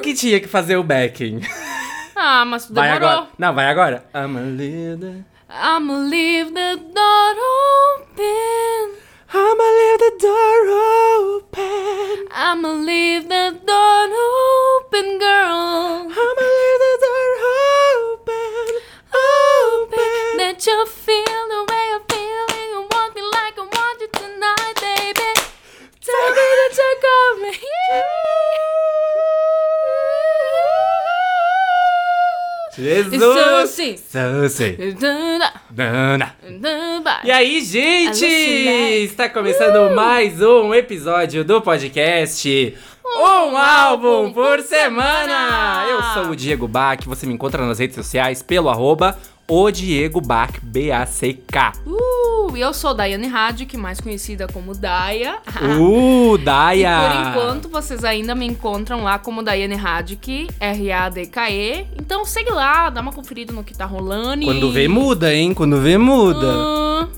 eu que tinha que fazer o backing. Ah, mas tu Vai demorou. agora. Não, vai agora. I'm a little... I'ma leave the door open. I'ma leave the door open. I'ma leave the Sim. Suzy. Nana. E aí, gente? Está começando mais um episódio do podcast Um Álbum por Semana! Eu sou o Diego Bach, você me encontra nas redes sociais pelo arroba o Diego Bach, B-A-C-K. Uh, eu sou Daiane Radic, mais conhecida como Daia. Uh, E Daia! por enquanto, vocês ainda me encontram lá como Daiane Radic, R-A-D-K-E. Então segue lá, dá uma conferida no que tá rolando. Quando e... vê, muda, hein? Quando vê, muda. Hum,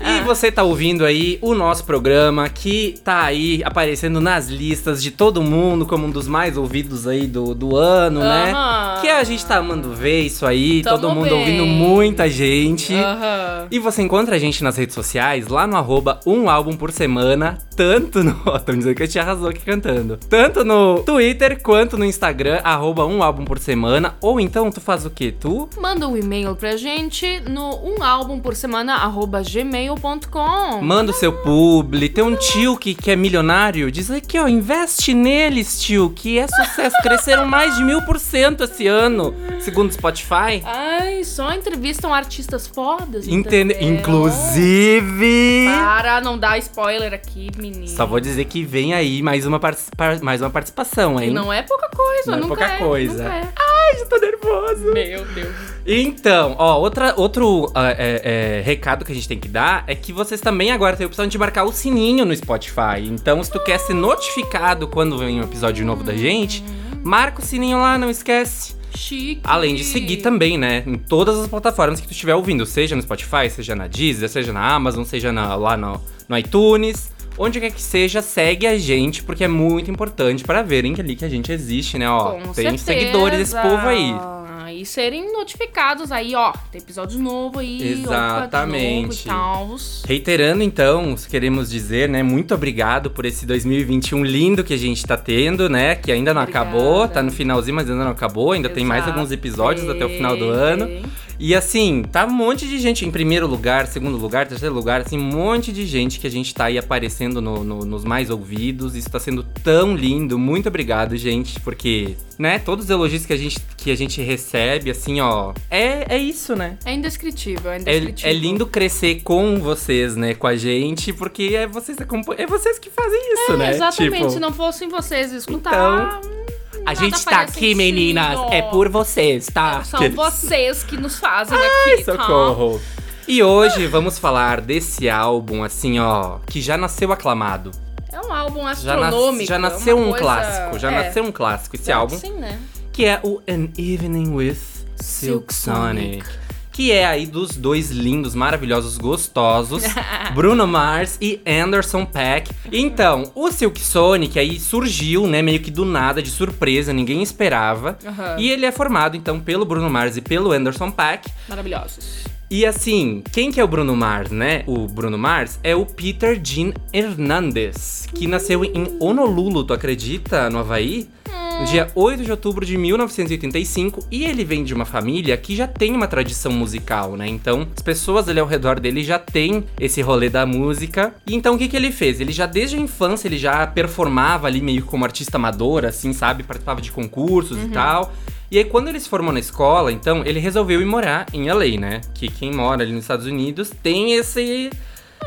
E você tá ouvindo aí o nosso programa que tá aí aparecendo nas listas de todo mundo como um dos mais ouvidos aí do, do ano, né? Que a gente tá amando ver isso aí, Tamo todo mundo bem. ouvindo muita gente. E você encontra a gente nas redes sociais, lá no arroba um álbum por semana, tanto no. Ó, Tô dizendo que eu te arrasou aqui cantando. Tanto no Twitter quanto no Instagram, arroba um álbum por semana. Ou então tu faz o quê? Tu Manda um e-mail pra gente no um álbum por semana gmail.com. Manda o seu publi. Tem um tio que, que é milionário. Diz aqui, ó, investe neles, tio, que é sucesso. Cresceram mais de mil por cento esse ano, segundo o Spotify. Ai, só entrevistam artistas fodas. Entende? entendeu? Inclusive. Para, não dar spoiler aqui, menino. Só vou dizer que vem aí mais uma, mais uma participação, E hein? não é pouca coisa, Não é pouca é, coisa. nunca é. Ai, já tô nervoso. Meu Deus. Então, ó, outra, outro ah, é, é, recado que a gente tem que dar é que vocês também agora têm a opção de marcar o sininho no Spotify. Então, se tu quer ser notificado quando vem um episódio novo da gente, marca o sininho lá, não esquece. Chique. Além de seguir também, né? Em todas as plataformas que tu estiver ouvindo, seja no Spotify, seja na Deezer, seja na Amazon, seja na- lá no, no iTunes. Onde quer que seja, segue a gente, porque é muito importante para verem que ali que a gente existe, né? Ó, Com tem certeza. seguidores desse povo aí. E serem notificados aí, ó. Tem episódio novo aí. Exatamente. Novo e Reiterando, então, queremos dizer, né, muito obrigado por esse 2021 lindo que a gente tá tendo, né, que ainda não Obrigada. acabou, tá no finalzinho, mas ainda não acabou, ainda tem mais Exato. alguns episódios até o final do ano. E assim, tá um monte de gente em primeiro lugar, segundo lugar, terceiro lugar, assim, um monte de gente que a gente tá aí aparecendo no- no- nos mais ouvidos. Isso tá sendo tão lindo. Muito obrigado, gente, porque, né, todos os elogios que a gente, que a gente recebe, assim, ó, é, é isso, né? É indescritível, é É, indescritível. é lindo crescer com vocês, né? Com a gente, porque é vocês, é vocês que fazem isso, É, né? Exatamente, Tipo, se não fossem vocês escutar. A gente tá aqui, sentido. meninas, é por vocês, tá? São Que- vocês que nos fazem Ai, aqui, tá? socorro. E hoje vamos falar desse álbum, assim, ó, que já nasceu aclamado. É um álbum Já, nas- astronômico. já é nasceu um coisa- clássico, já é. nasceu um clássico esse É, álbum, Sim, né? que é o An Evening with Silk Silk Sonic. Sonic. Que é aí dos dois lindos, maravilhosos, gostosos, Bruno Mars e Anderson Paak. Então, o Silk Sonic aí surgiu, né, meio que do nada, de surpresa, ninguém esperava. Aham. E ele é formado, então, pelo Bruno Mars e pelo Anderson Paak. Maravilhosos. E assim, quem que é o Bruno Mars, né? O Bruno Mars é o Peter Jean Hernandez, que nasceu em Honolulu, tu acredita? No Havaí? No dia 8 de outubro de 1985, e ele vem de uma família que já tem uma tradição musical, né? Então, as pessoas ali ao redor dele já tem esse rolê da música. E então, o que que ele fez? Ele já desde a infância, ele já performava ali meio como artista amador, assim, sabe? Participava de concursos e tal. E aí, quando ele se formou na escola, então, ele resolveu ir morar em LA, né? Que quem mora ali nos Estados Unidos tem esse.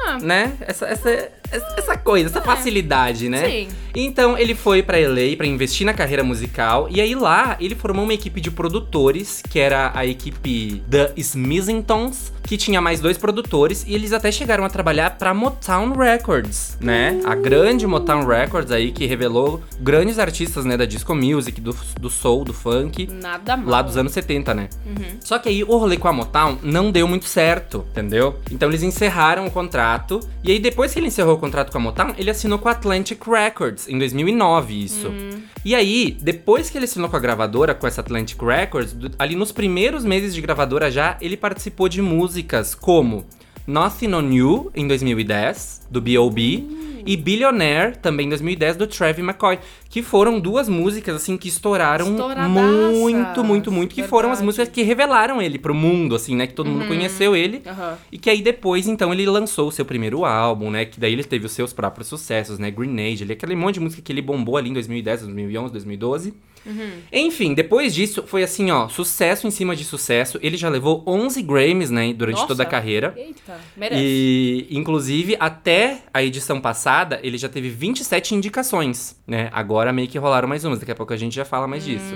Ah. Né? Essa, essa, essa coisa, essa facilidade, né? Sim. Então ele foi pra LA pra investir na carreira musical e aí lá ele formou uma equipe de produtores, que era a equipe The Smithingtons, que tinha mais dois produtores e eles até chegaram a trabalhar pra Motown Records, né? A grande Motown Records aí que revelou grandes artistas, né, da disco music, do, do soul, do funk. Nada mal. Lá dos anos 70, né? Uhum. Só que aí o rolê com a Motown não deu muito certo, entendeu? Então eles encerraram o contrato. E aí depois que ele encerrou o contrato com a Motown, ele assinou com a Atlantic Records em 2009, isso. E aí, depois que ele assinou com a gravadora, com essa Atlantic Records, ali nos primeiros meses de gravadora já, ele participou de músicas como Nothing on You, em 2010, do B.O.B., e Billionaire, também em 2010, do Travis McCoy. Que foram duas músicas, assim, que estouraram muito, muito, muito. Que foram as Verdade. músicas que revelaram ele pro mundo, assim, né? Que todo mundo conheceu ele. Aham. E que aí depois, então, ele lançou o seu primeiro álbum, né? Que daí ele teve os seus próprios sucessos, né? Grenade, ali, aquele monte de música que ele bombou ali em 2010, 2011, 2012. Enfim, depois disso, foi assim, ó, sucesso em cima de sucesso. Ele já levou 11 Grammys, né? Durante Nossa. toda a carreira. Eita, merece. E, inclusive, até a edição passada, ele já teve 27 indicações, né? Agora meio que rolaram mais umas, daqui a pouco a gente já fala mais disso.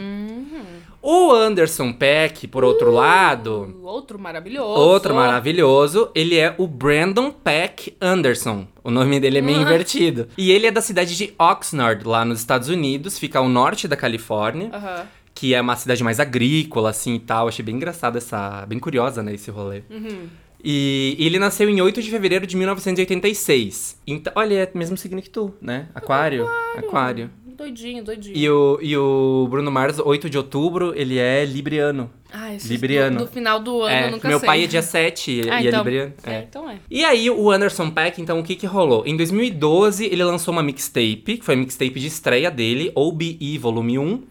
O Anderson Peck, por outro lado, Outro maravilhoso. Outro maravilhoso, ele é o Brandon Peck Anderson. O nome dele é meio invertido. E ele é da cidade de Oxnard, lá nos Estados Unidos, fica ao norte da Califórnia, Aham. que é uma cidade mais agrícola, assim e tal. Achei bem engraçado essa. bem curiosa, né, esse rolê. Uhum. E ele nasceu em 8 de fevereiro de 1986. Então, olha, é o mesmo signo que tu, né? Aquário. Aquário. Doidinho, doidinho. E o, e o Bruno Mars, 8 de outubro, ele é libriano. Ah, Libriano. Do, do final do ano, é, eu nunca meu sei. pai é dia 7 e Ah, e é então. libriano. É, É. então é. E aí, o Anderson Paak, então, o que que rolou? Em 2012, ele lançou uma mixtape, que foi a mixtape de estreia dele, OBE Volume 1.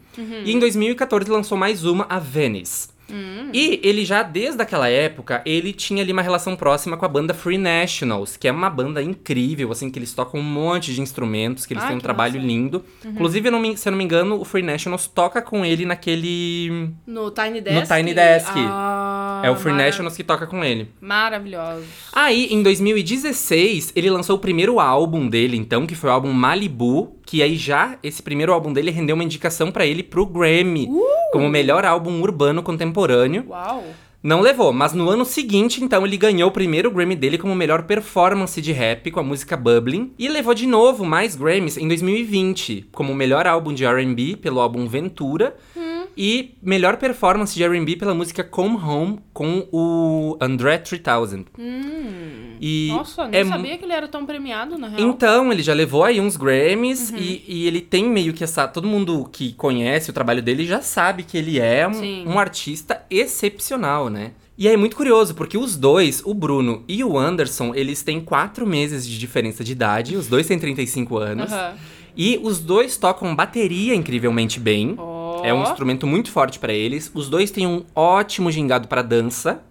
E em 2014, ele lançou mais uma, a Venice. E ele já, desde aquela época, ele tinha ali uma relação próxima com a banda Free Nationals, que é uma banda incrível, assim, que eles tocam um monte de instrumentos, que eles Ai, têm um trabalho massa. lindo. Inclusive, não me- se eu não me engano, o Free Nationals toca com ele naquele... No Tiny Desk. Tiny Desk. Ah, é o Free Nationals que toca com ele. Maravilhoso. Aí, em 2016, ele lançou o primeiro álbum dele, então, que foi o álbum Malibu, que aí já esse primeiro álbum dele rendeu uma indicação pra ele pro Grammy, como melhor álbum urbano contemporâneo. Uau. Não levou, mas no ano seguinte, então, ele ganhou o primeiro Grammy dele como melhor performance de rap com a música Bubbling. E levou de novo mais Grammys em 2020, como melhor álbum de R&B pelo álbum Ventura. E melhor performance de R&B pela música Come Home com o André 3000. E Nossa, nem é sabia que ele era tão premiado, na real. então, ele já levou aí uns Grammys e, e ele tem meio que essa. Todo mundo que conhece o trabalho dele já sabe que ele é um, um artista excepcional, né? E é muito curioso, porque os dois, o Bruno e o Anderson, eles têm quatro meses de diferença de idade, os dois têm 35 anos. Aham. E os dois tocam bateria incrivelmente bem. Ó. É um instrumento muito forte pra eles. Os dois têm um ótimo gingado pra dança.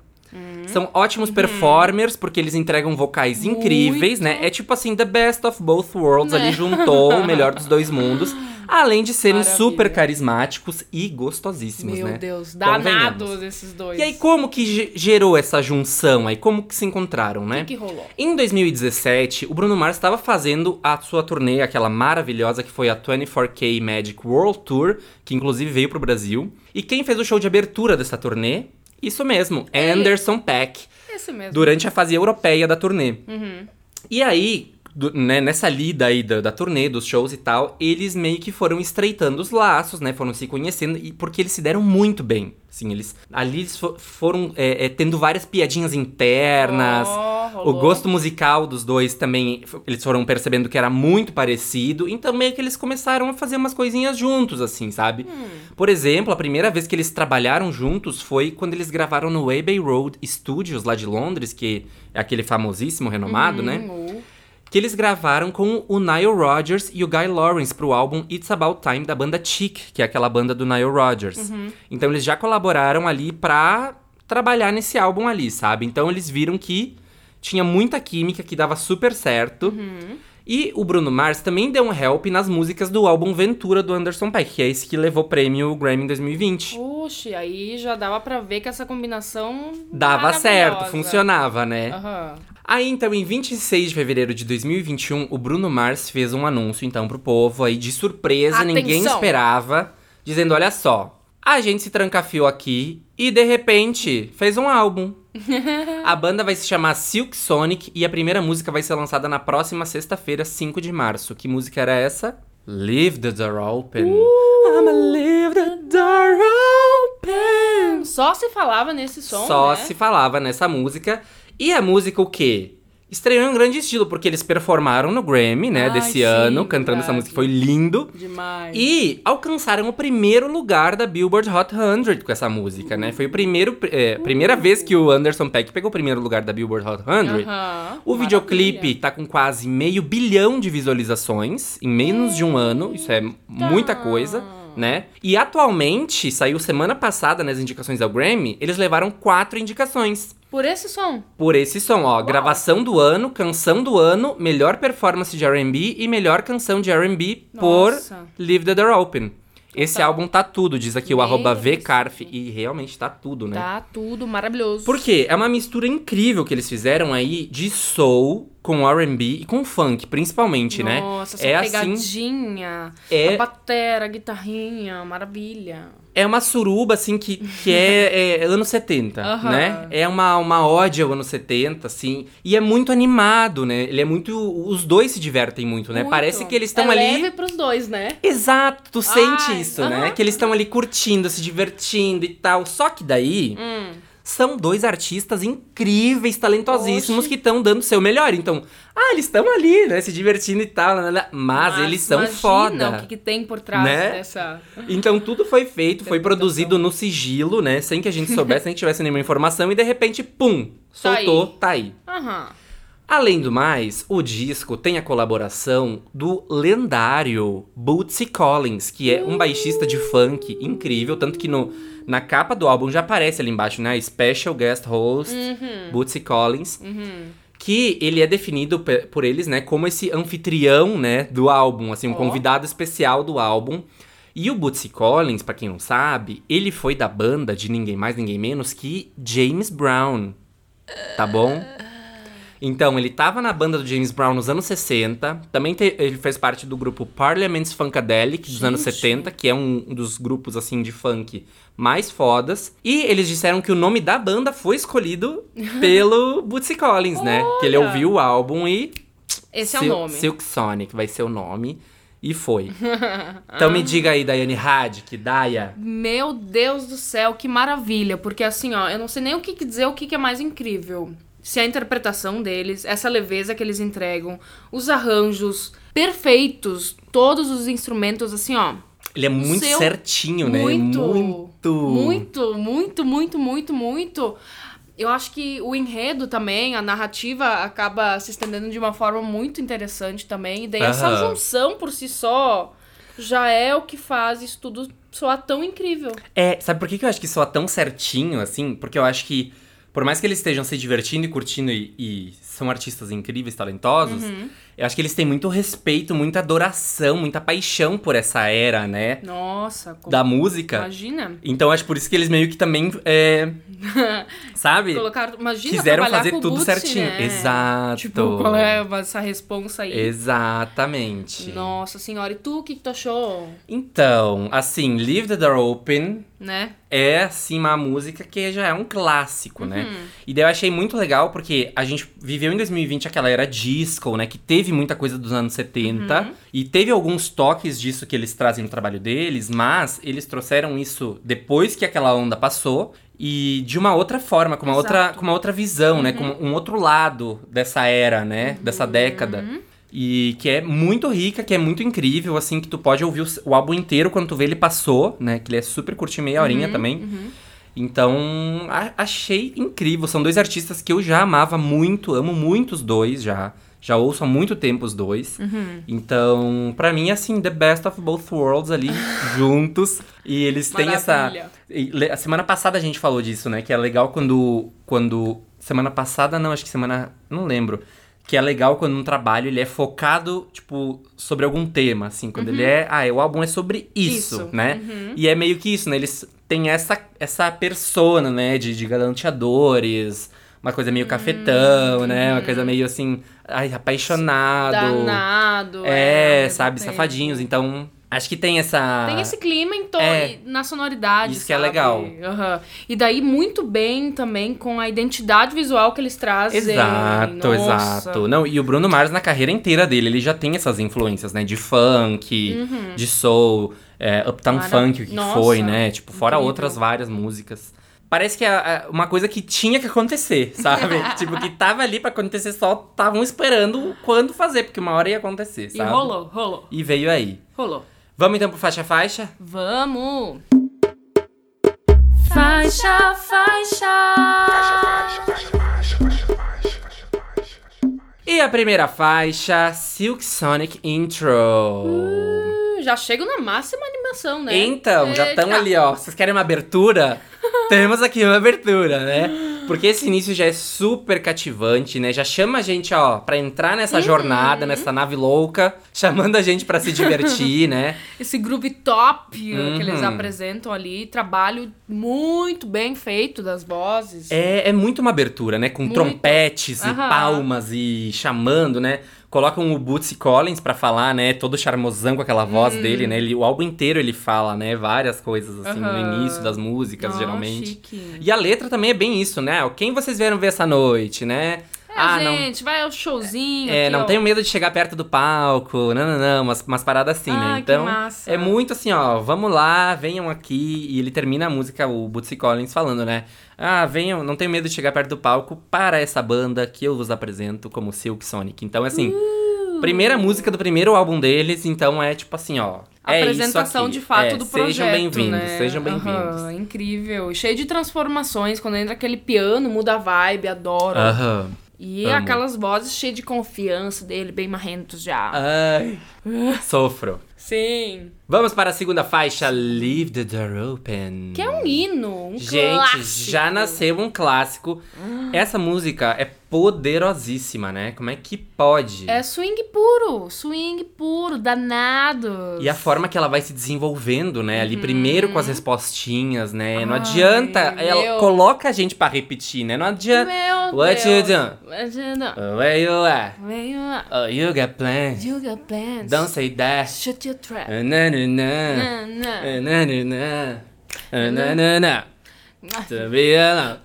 São ótimos performers, porque eles entregam vocais Muito. incríveis, né? É tipo assim, the best of both worlds. Né? Ali juntou o melhor dos dois mundos. Além de serem Maravilha. super carismáticos e gostosíssimos, Meu né? Deus, Convenhamos. danados esses dois. E aí, como que ge- gerou essa junção aí? Como que se encontraram, né? O que, que rolou? Em 2017, o Bruno Mars estava fazendo a sua turnê, aquela maravilhosa que foi a 24K Magic World Tour, que inclusive veio pro Brasil. E quem fez o show de abertura dessa turnê? Isso mesmo, Ele. Anderson Peck, Esse mesmo. durante a fase europeia da turnê. Uhum. E aí, do- né, nessa lida aí da, da turnê, dos shows e tal, eles meio que foram estreitando os laços, né? Foram se conhecendo, e porque eles se deram muito bem. Assim, eles. Ali eles fo- foram é, é, tendo várias piadinhas internas. Ó, O rolou. gosto musical dos dois também, eles foram percebendo que era muito parecido, então meio que eles começaram a fazer umas coisinhas juntos, assim, sabe? Hum. Por exemplo, a primeira vez que eles trabalharam juntos foi quando eles gravaram no Abbey Road Studios, lá de Londres, que é aquele famosíssimo, renomado, né? Hum, Que eles gravaram com o Nile Rodgers e o Guy Lawrence pro álbum It's About Time da banda Chic, que é aquela banda do Nile Rodgers. Então eles já colaboraram ali pra trabalhar nesse álbum ali, sabe? Então eles viram que tinha muita química, que dava super certo. E o Bruno Mars também deu um help nas músicas do álbum Ventura do Anderson Paak, que é esse que levou o prêmio Grammy em 2020. Oxe, aí já dava pra ver que essa combinação. Dava certo, funcionava, né? Aham. Aí, então, em 26 de fevereiro de 2021, o Bruno Mars fez um anúncio, então, pro povo aí, de surpresa, ninguém Atenção! esperava, dizendo, olha só, a gente se trancafiou aqui e, de repente, fez um álbum. A banda vai se chamar Silk Sonic e a primeira música vai ser lançada na próxima sexta-feira, 5 de março. Que música era essa? Leave the Door Open. Uh! I'ma leave the door open. Só se falava nesse som. Só né? se falava nessa música. E a música o quê? Estreou em um grande estilo, porque eles performaram no Grammy, né, Ai, desse sim, ano, cantando essa verdade. música, foi lindo. Demais. E alcançaram o primeiro lugar da Billboard Hot 100 com essa música, né? Foi o primeiro, é, primeira vez que o Anderson Peck pegou o primeiro lugar da Billboard Hot 100. Aham, O videoclipe maravilha. tá com quase meio bilhão de visualizações em menos de um ano. Isso é muita coisa, né? E atualmente, saiu semana passada nas indicações ao Grammy, eles levaram quatro indicações. Por esse som. Por esse som, ó. Gravação do ano, canção do ano, melhor performance de R&B e melhor canção de R&B por. Leave the Door Open. Esse Total. álbum tá tudo, diz aqui o Meu arroba. VCarf. E realmente tá tudo, né? Tá tudo maravilhoso. Por quê? É uma mistura incrível que eles fizeram aí de soul com R&B e com funk, principalmente, né? Nossa, essa é assim, pegadinha. É- A batera, a guitarrinha, maravilha. é uma suruba assim que, que é, é anos 70, Aham. né? É uma, uma ode ao anos 70, assim. E é muito animado, né? Ele é muito. Os dois se divertem muito, né? Muito. Parece que eles estão é ali. leve pros dois, né? Exato, tu sente Ai, isso, né? Que eles estão ali curtindo, se divertindo e tal. Só que daí. Hum. São dois artistas incríveis, talentosíssimos Oxe. que estão dando o seu melhor. Então, ah, eles estão ali, né? Se divertindo e tal. né, Mas, eles são foda. o que, que tem por trás Né? dessa... Então tudo foi feito, foi produzido no sigilo, né? Sem que a gente soubesse, sem que tivesse nenhuma informação, e de repente, pum, Tá soltou, tá aí. Aham. Além do mais, o disco tem a colaboração do lendário Bootsy Collins, que é um baixista de funk incrível, tanto que no, na capa do álbum já aparece ali embaixo, né? Special Guest Host, Bootsy Collins. Que ele é definido por eles, né, como esse anfitrião, né, do álbum, assim, um Ó. convidado especial do álbum. E o Bootsy Collins, pra quem não sabe, ele foi da banda de ninguém mais, ninguém menos que James Brown. Tá bom? Então, ele tava na banda do James Brown nos anos 60. Também te- ele fez parte do grupo Parliament's Funkadelic dos anos Gente. 70, que é um dos grupos, assim, de funk mais fodas. E eles disseram que o nome da banda foi escolhido pelo Bootsy Collins, né? Que ele Olha! ouviu o álbum e... Esse é Sil- o nome. Silk Sonic vai ser o nome. E foi. então me diga aí, Daiane Hadk, Daya. Meu Deus do céu, que maravilha. Porque assim, ó, eu não sei nem o que dizer, o que é mais incrível. Se a interpretação deles, essa leveza que eles entregam, os arranjos perfeitos, todos os instrumentos, assim, ó. Ele é muito seu- certinho, né? Muito, Muito. Muito, muito, muito, muito, muito. Eu acho que o enredo também, a narrativa acaba se estendendo de uma forma muito interessante também. E daí essa junção por si só já é o que faz isso tudo soar tão incrível. É, sabe por que que eu acho que soa tão certinho, assim? Porque eu acho que, por mais que eles estejam se divertindo e curtindo e, e são artistas incríveis, talentosos, Uhum. eu acho que eles têm muito respeito, muita adoração, muita paixão por essa era, né? Nossa, como... Da música. imagina. Então acho por isso que eles meio que também, é, sabe? Colocar, imagina Quiseram fazer tudo Bootsy, certinho. né? Exato. Tipo, qual é essa responsa aí? Exatamente. Nossa senhora, e tu, o que, que tu achou? Então, assim, Leave the Door Open Né? é, assim, uma música que já é um clássico, né? Uhum. E daí eu achei muito legal porque a gente viveu em 2020 aquela era disco, né? Que teve muita coisa dos anos 70. Uhum. E teve alguns toques disso que eles trazem no trabalho deles, mas eles trouxeram isso depois que aquela onda passou. E de uma outra forma, com uma, outra, com uma outra visão, né? Com Uhum. um outro lado dessa era, né? Dessa década. E que é muito rica, que é muito incrível, assim, que tu pode ouvir o, o álbum inteiro quando tu vê ele passou, né? Que ele é super curtinho, meia horinha também. uhum. Então, a- achei incrível. São dois artistas que eu já amava muito, amo muito os dois já. Já ouço há muito tempo os dois. Uhum. Então, pra mim, assim, the best of both worlds ali, juntos. E eles têm essa. Maravilha. e le- A semana passada a gente falou disso, né? Que é legal quando. quando semana passada, não, acho que semana. Não lembro. Que é legal quando um trabalho ele é focado, tipo, sobre algum tema, assim. Quando ele é. Ah, o álbum é sobre isso, Uhum. Isso, né? uhum. E é meio que isso, né? Eles têm essa, essa persona, né? De, de galanteadores. Uma coisa meio cafetão, né? Uma coisa meio assim. Ai, apaixonado. Danado. É, mesmo sabe? Safadinhos. Então, acho que tem essa. Tem esse clima em to... É. na sonoridade. Isso que é sabe? legal. Aham. E daí, muito bem também com a identidade visual que eles trazem. Exato, Nossa. exato. Não, e o Bruno Mars, na carreira inteira dele, ele já tem essas influências, né? De funk, de soul, é, Uptown Mara- Funk, o que Nossa, foi, né? Tipo, fora incrível. outras várias músicas. Parece que é é uma coisa que tinha que acontecer, sabe? tipo, que tava ali pra acontecer, só estavam esperando quando fazer, porque uma hora ia acontecer, E sabe? rolou, rolou, E veio aí. rolou. Vamos então pro faixa faixa? Vamos! Faixa, faixa! E a primeira faixa, Silk Sonic Intro. Hum, já chego na máxima animação, né? Então, já estão ali, ó. Vocês querem uma abertura? Temos aqui uma abertura, né? Porque esse início já é super cativante, né? Já chama a gente, ó, pra entrar Uhum. nessa jornada, nessa nave louca, chamando a gente pra se divertir, né? Esse groove top que eles Uhum. apresentam ali, trabalho muito bem feito das vozes. É, é muito uma abertura, né? Com Muito. trompetes e Aham. palmas e chamando, né? Colocam o Bootsy Collins pra falar, né? Todo charmosão com aquela voz Hum. dele, né? Ele, o álbum inteiro ele fala, né? Várias coisas, assim, no início das músicas, Ó, geralmente. chique. E a letra também é bem isso, né? Quem vocês vieram ver essa noite, né? É, gente, vai ao showzinho. É, aqui, não ó. tenho medo de chegar perto do palco, não, não, não, umas, umas paradas assim, né? Ai, que Então, é muito assim, ó, vamos lá, venham aqui. E ele termina a música, o Bootsy Collins, falando, né? Ah, venham, não tenho medo de chegar perto do palco para essa banda que eu vos apresento como Silk Sonic. Então, assim, Uh! primeira música do primeiro álbum deles, então é tipo assim, ó. É apresentação de fato É, do projeto, Sejam bem-vindos, né? sejam bem-vindos. Aham, incrível. Cheio de transformações. Quando entra aquele piano, muda a vibe, adoro. Aham. E amo. aquelas vozes cheias de confiança dele, bem marrentos já. Ai, sofro. Sim. Vamos para a segunda faixa, Leave the Door Open. Que é um hino, um Gente, clássico. já nasceu um clássico. Essa música é poderosíssima, né? Como é que pode? É swing puro, swing puro, danado. E a forma que ela vai se desenvolvendo, né? Ali primeiro com as respostinhas, né? Não Ai, adianta. Ela meu. coloca a gente pra repetir, né? Não adianta. Meu What Deus. you doing? What you doing? Where you at? Where you at? Oh, you got plans. You got plans. Don't say that. Shut your trap. Uh, Na, na, na. Na, na. Na, na, na. Na, na, na. To be alone.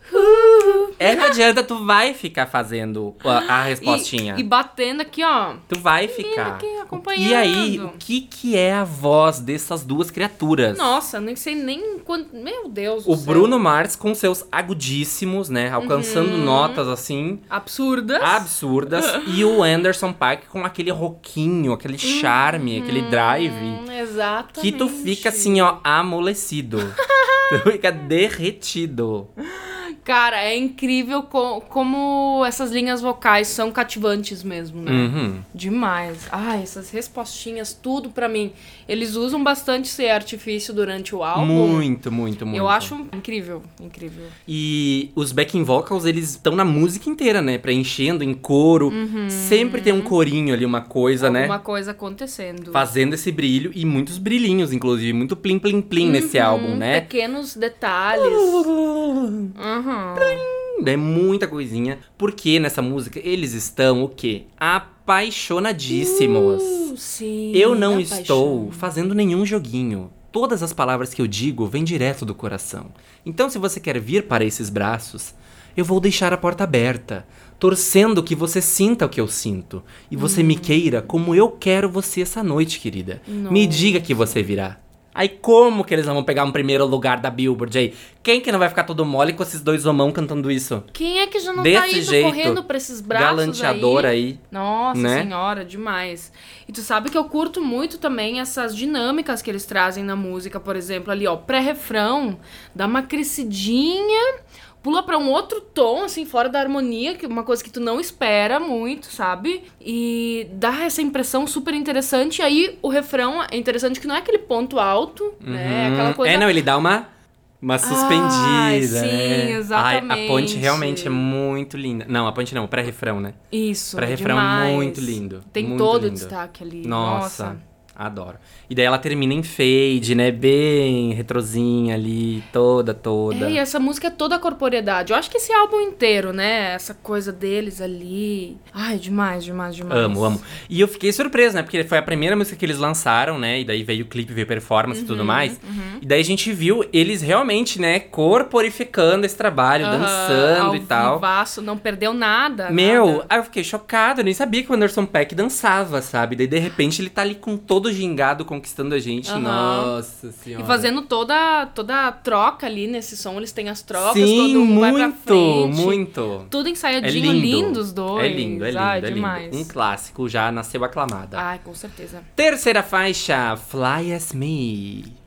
É, não adianta, tu vai ficar fazendo a, a respostinha. E, e batendo aqui, ó. Tu vai ficar. aqui, acompanhando. E aí, o que que é a voz dessas duas criaturas? Nossa, nem sei nem quanto. Meu Deus. O do céu. Bruno Mars com seus agudíssimos, né? Alcançando Uhum. notas assim Absurdas. absurdas. e o Anderson Paak com aquele roquinho, aquele charme, aquele drive. Exatamente. Que tu fica assim, ó, amolecido. tu fica derretido. Cara, é incrível co- como essas linhas vocais são cativantes mesmo, né? Uhum. Demais. Ai, essas respostinhas, tudo pra mim. Eles usam bastante esse artifício durante o álbum. Muito, muito, muito. Eu acho incrível, incrível. E os backing vocals, eles estão na música inteira, né? Preenchendo em coro. Sempre tem um corinho ali, uma coisa, né? Alguma coisa acontecendo. Fazendo esse brilho. E muitos brilhinhos, inclusive. Muito plim, plim, plim nesse Uhum, álbum, né? Pequenos detalhes. Uhum. É muita coisinha. Porque nessa música eles estão o quê? Apaixonadíssimos. Uh, sim. eu não da estou fazendo nenhum joguinho. Todas as palavras que eu digo vêm direto do coração. Então, se você quer vir para esses braços, eu vou deixar a porta aberta, torcendo que você sinta o que eu sinto e você Hum. me queira como eu quero você essa noite, querida. Me Nossa. diga que você virá. Aí como que eles vão pegar um primeiro lugar da Billboard aí? Quem que não vai ficar todo mole com esses dois homão cantando isso? Quem é que já não tá Desse indo jeito, correndo pra esses braços Galanteador aí? aí. Nossa né? senhora, demais. E tu sabe que eu curto muito também essas dinâmicas que eles trazem na música, por exemplo, ali, ó, pré-refrão, dá uma crescidinha, pula pra um outro tom, assim, fora da harmonia, que é uma coisa que tu não espera muito, sabe? E dá essa impressão super interessante. E aí o refrão é interessante que não é aquele ponto alto, né? É Uhum. aquela coisa É, não, ele dá uma. Uma suspendida. sim, né? exatamente. Ai, a ponte realmente é muito linda. Não, a ponte não, o pré-refrão, né? Isso, Pré-refrão demais. muito lindo, Tem muito todo o lindo. destaque ali. Nossa, Nossa. Adoro. E daí ela termina em fade, né? Bem retrozinha ali, toda, toda. É, e essa música é toda a corporeidade. Eu acho que esse álbum inteiro, né? Essa coisa deles ali. Ai, demais, demais, demais. Amo, amo. E eu fiquei surpreso, né? Porque foi a primeira música que eles lançaram, né? E daí veio o clipe, veio performance e Uhum, tudo mais. E daí a gente viu eles realmente, né, corporificando esse trabalho, Aham, dançando e tal. vivaço, não perdeu nada. Meu, nada. aí eu fiquei chocado, eu nem sabia que o Anderson Peck dançava, sabe? Daí de repente ele tá ali com todo do gingado conquistando a gente. Aham. Nossa senhora. E fazendo toda, toda a troca ali nesse som, eles têm as trocas, Sim, todo um vai pra muito, frente. muito. Tudo É ensaiadinho, lindo. lindo os dois. É lindo, é lindo, é lindo. demais. Um clássico já nasceu aclamada. Ai, com certeza. Terceira faixa, Fly As Me.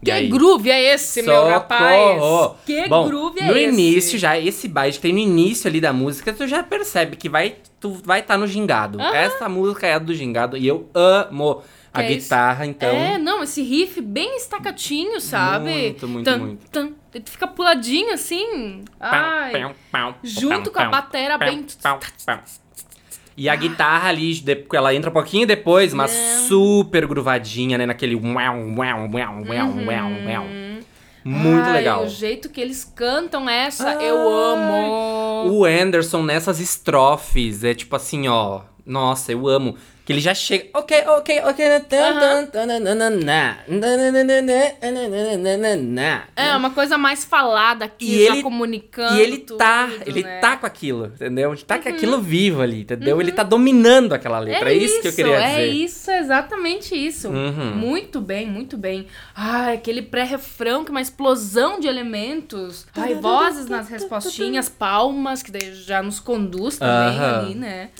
Que aí? groove é esse, meu Socorro! rapaz? Que Bom, groove é no esse? início já, esse baixo tem no início ali da música, tu já percebe que vai, tu vai estar no gingado. Aham. Essa música é a do gingado e eu amo a é guitarra, então... É, não, esse riff bem estacatinho, sabe? Muito, muito, Tan, muito. tan, fica puladinho assim. Ai. Pão, pão, Junto pão, com a batera bem-. E a guitarra ali, ela entra um pouquinho depois, mas É. super gruvadinha, né? Naquele uau, uau, uau, uau, uau, uau. Muito Ai, legal. O jeito que eles cantam essa, Ai. eu amo. O Anderson nessas estrofes é tipo assim, ó. Nossa, eu amo. Que ele já chega. Ok, ok, ok. É, É uma coisa mais falada aqui, E já ele- comunicando. E ele tudo, tá, ele né? tá com aquilo, entendeu? Ele tá com aquilo vivo ali, entendeu? Ele tá dominando aquela letra. É, isso, que eu queria é dizer. isso, exatamente isso. Uhum. Muito bem, muito bem. Ai, aquele pré-refrão que é uma explosão de elementos. Ai, vozes nas respostinhas, palmas, que daí já nos conduz também ali, né?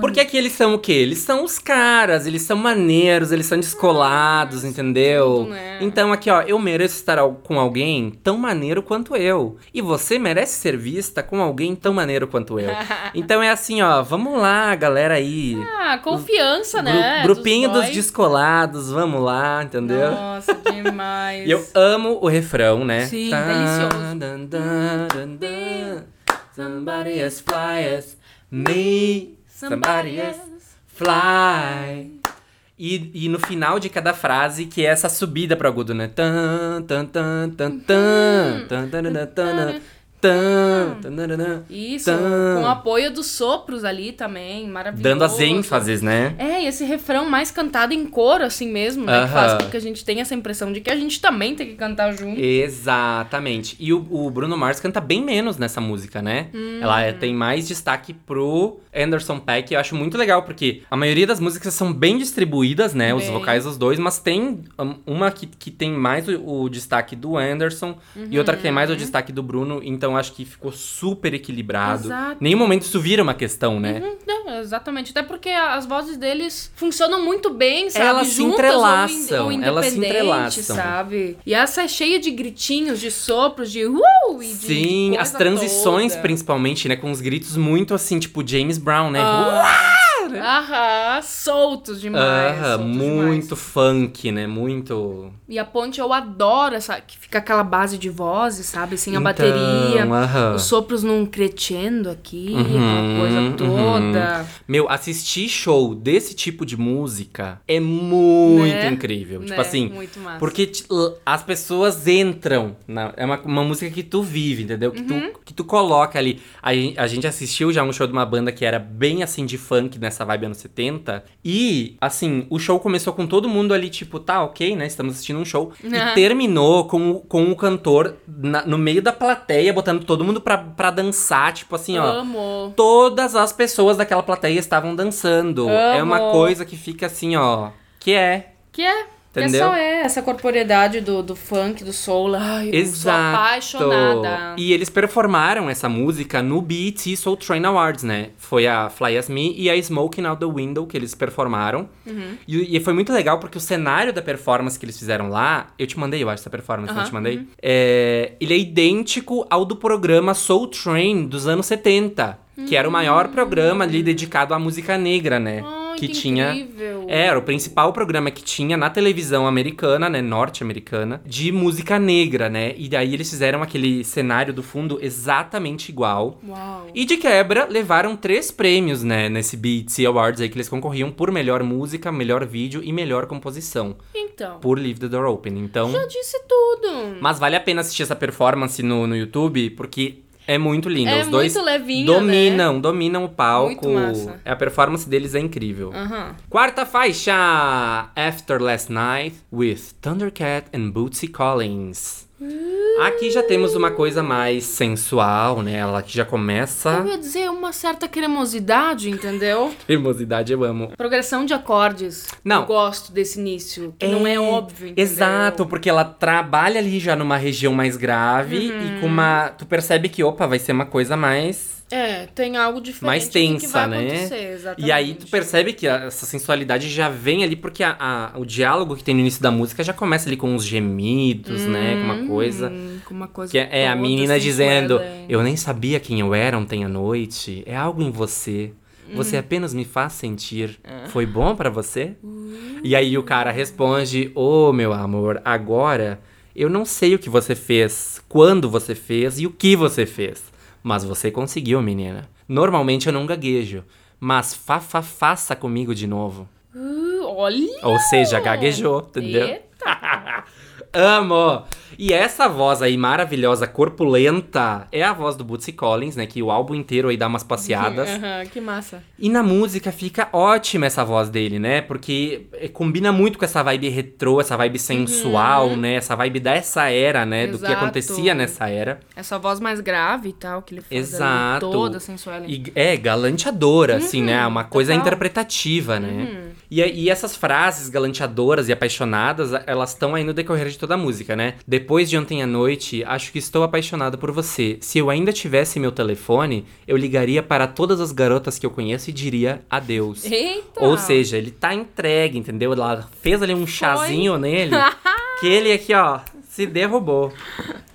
Porque aqui eles são o quê? Eles são os caras, eles são maneiros, eles são descolados, entendeu? tudo, né? Então aqui, ó, eu mereço estar com alguém tão maneiro quanto eu. E você merece ser vista com alguém tão maneiro quanto eu. então é assim, ó, vamos lá, galera aí. Ah, confiança, Gru- né? grupinho dos, boys. descolados, vamos lá, entendeu? Nossa, demais. Eu amo o refrão, né? Sim, Tan, delicioso. dan, dan, dan, dan. Somebody as fly as me. Somebody as fly. E, e no final de cada frase, que é essa subida pro agudo, né? Tan, tan, tan, tan, tan, tan, tan, tan, tan, tan, tan, tan, tan, tan. Isso, Tan. com o apoio dos sopros ali também, maravilhoso. Dando as ênfases, né? É, e esse refrão mais cantado em coro, assim mesmo, né? Que faz com que a gente tenha essa impressão de que a gente também tem que cantar junto. Exatamente. E o, o Bruno Mars canta bem menos nessa música, né? Ela é- tem mais destaque pro Anderson Paak. Eu acho muito legal, porque a maioria das músicas são bem distribuídas, né? Os Bem. vocais dos dois, mas tem um, uma que, que tem mais o, o destaque do Anderson e outra que tem mais o destaque do Bruno. Então acho que ficou super equilibrado. Exato. Nenhum momento isso vira uma questão, né? Uhum, não, exatamente. Até porque as vozes deles funcionam muito bem, sabe? Elas se Juntas entrelaçam, ou, in- ou elas se entrelaçam. sabe? E essa é cheia de gritinhos, de sopros, de uh! E de Sim, as transições, toda. principalmente, né? Com os gritos muito assim, tipo James Brown, né? Ah, Aham, soltos demais. Aham, soltos muito demais. funk, né? Muito. E a ponte eu adoro essa. Que fica aquela base de vozes, sabe? Sem a Então, bateria. aham. Os sopros num crescendo aqui, Uhum, coisa toda. Meu, assistir show desse tipo de música é muito Né? incrível. Tipo Né? assim. Muito massa. Porque as pessoas entram. Na, é uma, uma música que tu vive, entendeu? Que, Uhum. tu, que tu coloca ali. A, a gente assistiu já um show de uma banda que era bem assim de funk nessa vibe anos 70. E, assim, o show começou com todo mundo ali, tipo, tá, ok, né? Estamos assistindo um show. Uhum. E terminou com, o- com o cantor na- no meio da plateia, botando todo mundo pra, pra dançar, tipo assim, ó. Amo. Todas as pessoas daquela plateia estavam dançando. É uma Amo. coisa que fica assim, ó. Que é. Que é. É Entendeu? só é essa corporeidade do, do funk, do soul. Ai, eu Exato. sou apaixonada. E eles performaram essa música no BET Soul Train Awards, né? Foi a Fly As Me e a Smoking Out the Window que eles performaram. Uhum. E, e foi muito legal porque o cenário da performance que eles fizeram lá, eu te mandei, eu acho, essa performance, não Aham, te mandei? É, ele é idêntico ao do programa Soul Train dos anos 70, que era o maior programa ali dedicado à música negra, né? Que, que tinha. incrível. Era o principal programa que tinha na televisão americana, né? Norte-americana, de música negra, né? E daí eles fizeram aquele cenário do fundo exatamente igual. Uau. E de quebra, levaram três prêmios, né, nesse BET Awards aí, que eles concorriam por melhor música, melhor vídeo e melhor composição. Então. Por Leave the Door Open. Então. Já disse tudo. Mas vale a pena assistir essa performance no, no YouTube, porque é muito lindo. É Os dois muito levinho, dominam, dominam o palco. Massa. A performance deles é incrível. Aham. Quarta faixa, After Last Night, with Thundercat and Bootsy Collins. Aqui já temos uma coisa mais sensual, né? Ela que já Eu começa. ia dizer uma certa cremosidade, entendeu? Cremosidade, eu amo. Progressão de acordes. Não. Eu gosto desse início, que não é óbvio, entendeu? Exato, porque ela trabalha ali já numa região mais grave e com uma. Tu percebe que, opa, vai ser uma coisa mais. É, tem algo diferente Mais tensa, vai né? E aí tu percebe que a- essa sensualidade já vem ali, porque a- a- o diálogo que tem no início da música já começa ali com uns gemidos, né? Com uma coisa. Hum, com uma coisa Que é, é a menina dizendo: sensuela. Eu nem sabia quem eu era ontem à noite. É algo em você. Você apenas me faz sentir. Foi bom pra você? E aí o cara responde: Ô meu amor, agora eu não sei o que você fez, quando você fez e o que você fez. Mas você conseguiu, menina. Normalmente eu não gaguejo. Mas fa, fa faça comigo de novo. Uh, olha! Ou seja, gaguejou, entendeu? Eita. Amo! E essa voz aí maravilhosa, corpulenta, é a voz do Bootsy Collins, né? Que o álbum inteiro aí dá umas passeadas. Aham, que massa. E na música fica ótima essa voz dele, né? Porque eh, combina muito com essa vibe retrô, essa vibe sensual, né? Essa vibe dessa era, né? Do que Uhum. Exato. acontecia nessa era. Essa voz mais grave e tal, que ele faz ali, Exato. toda sensual. E é galanteadora, assim, né? Uma coisa Uhum, total. Uhum. interpretativa, né? E, e essas frases galanteadoras e apaixonadas, elas estão aí no decorrer de toda a música, né? Depois de ontem à noite, acho que estou apaixonado por você. Se eu ainda tivesse meu telefone, eu ligaria para todas as garotas que eu conheço e diria adeus. Eita! Ou seja, ele tá entregue, entendeu? Ela fez ali um chazinho nele, que ele aqui, ó, se derrubou.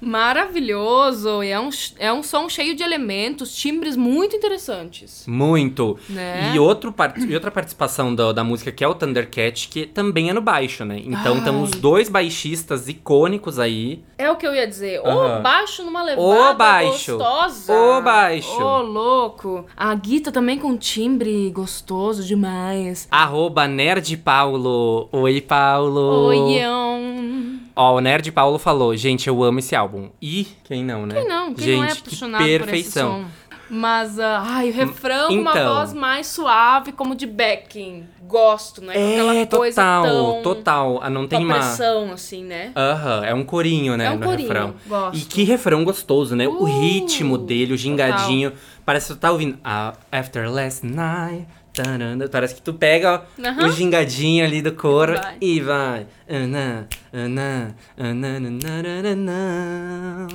Maravilhoso! E é um, é um som cheio de elementos, timbres muito interessantes. Muito. Né? E, outro e outra participação da, da música que é o Thundercat, que também é no baixo, né? Então estão os dois baixistas icônicos aí. É o que eu ia dizer. Aham. O baixo numa levada O baixo. gostosa. O baixo. Ô, louco. A Guita também com timbre gostoso demais. Arroba Nerd Paulo. Oi, Paulo. Oião. Ó, o Nerd Paulo falou, gente, eu amo esse álbum. E quem não, né? Quem não? Quem gente, não é que apaixonado perfeição. por esse som? Mas, ah, ai, o refrão, uma Então. voz mais suave, como de backing. Gosto, né? É, Aquela coisa total, tão... total. Ah, Não tem uma... pressão, assim, né? Aham, é um corinho, né, É um no corinho, refrão. gosto. E que refrão gostoso, né? o Uh, ritmo dele, o gingadinho. Parece que tu tá ouvindo ah, After Last Night. Tarana, Parece que tu pega Aham. o gingadinho ali do coro Vai. e vai. Ana, ana, ana, ana, ana.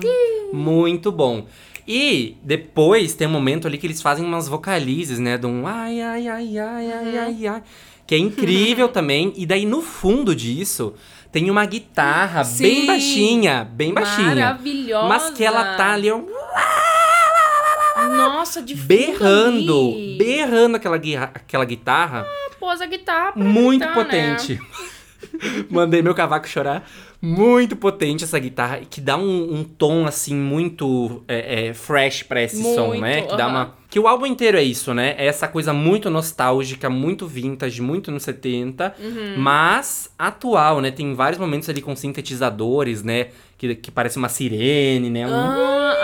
Muito bom. E depois tem um momento ali que eles fazem umas vocalizes, né? De um ai, ai, ai, ai, ai, ai, ai. Que é incrível também. E daí no fundo disso tem uma guitarra bem Sim. baixinha, bem baixinha. Maravilhosa. Mas que ela tá ali ó, Nossa, de fundo berrando, ali. berrando aquela, aquela guitarra. Pôs a guitarra pra muito gritar, potente. Mandei meu cavaco chorar. Muito potente essa guitarra, que dá um, um tom assim muito é, é, fresh pra esse som, Muito, né? Que dá aham. uma. Que o álbum inteiro é isso, né? É essa coisa muito nostálgica, muito vintage, muito nos 70, Uhum. mas atual, né? Tem vários momentos ali com sintetizadores, né? Que, que parece uma sirene, né? Um, Ah,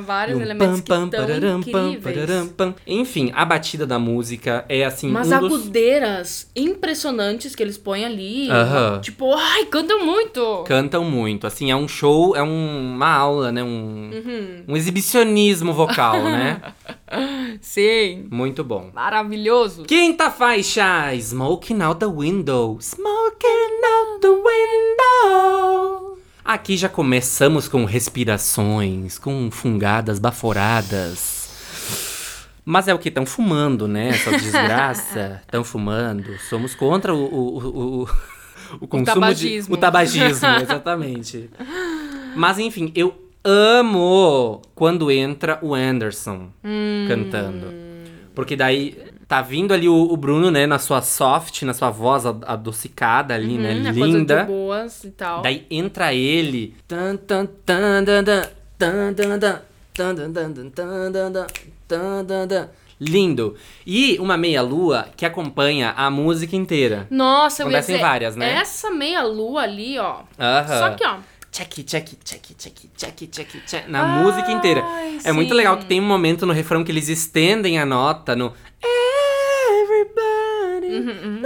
Vários um elementos que pam, pararam, pam, incríveis. pam. Enfim, a batida da música é assim. Umas um dos... agudeiras impressionantes que eles põem ali. Aham. Tipo, ai, cantam muito. cantam muito. Assim, é um show, é um- uma aula, né? Um, Uhum. um exibicionismo vocal, né? Sim. Muito bom. Maravilhoso. Quinta faixa, Smoking Out the Window. Smoking Out the Window. Aqui já começamos com respirações, com fungadas baforadas. Mas é o que? Estão fumando, né? Essa desgraça. Estão fumando. Somos contra o, o, o, o, o consumo tabagismo. de... O tabagismo, exatamente. Mas enfim, eu amo quando entra o Anderson Hum. cantando. Porque daí tá vindo ali o, o Bruno, né, na sua soft, na sua voz ad- adocicada ali, né, Hum, é coisa linda. de boas e tal. Daí entra ele. Tan, tan, tan, dan, dan, tan, dan, dan, tan, dan, dan, dan, tan, dan, dan, tan, dan, dan. Lindo. E uma meia-lua que acompanha a música inteira. Nossa, eu ia dizer, várias, né? Essa meia lua ali, ó. Só que, ó. Check, check, check, check, check, check, check. Na música inteira. Ai, É muito legal que tem um momento no refrão que eles estendem a nota no Everybody. Uhum,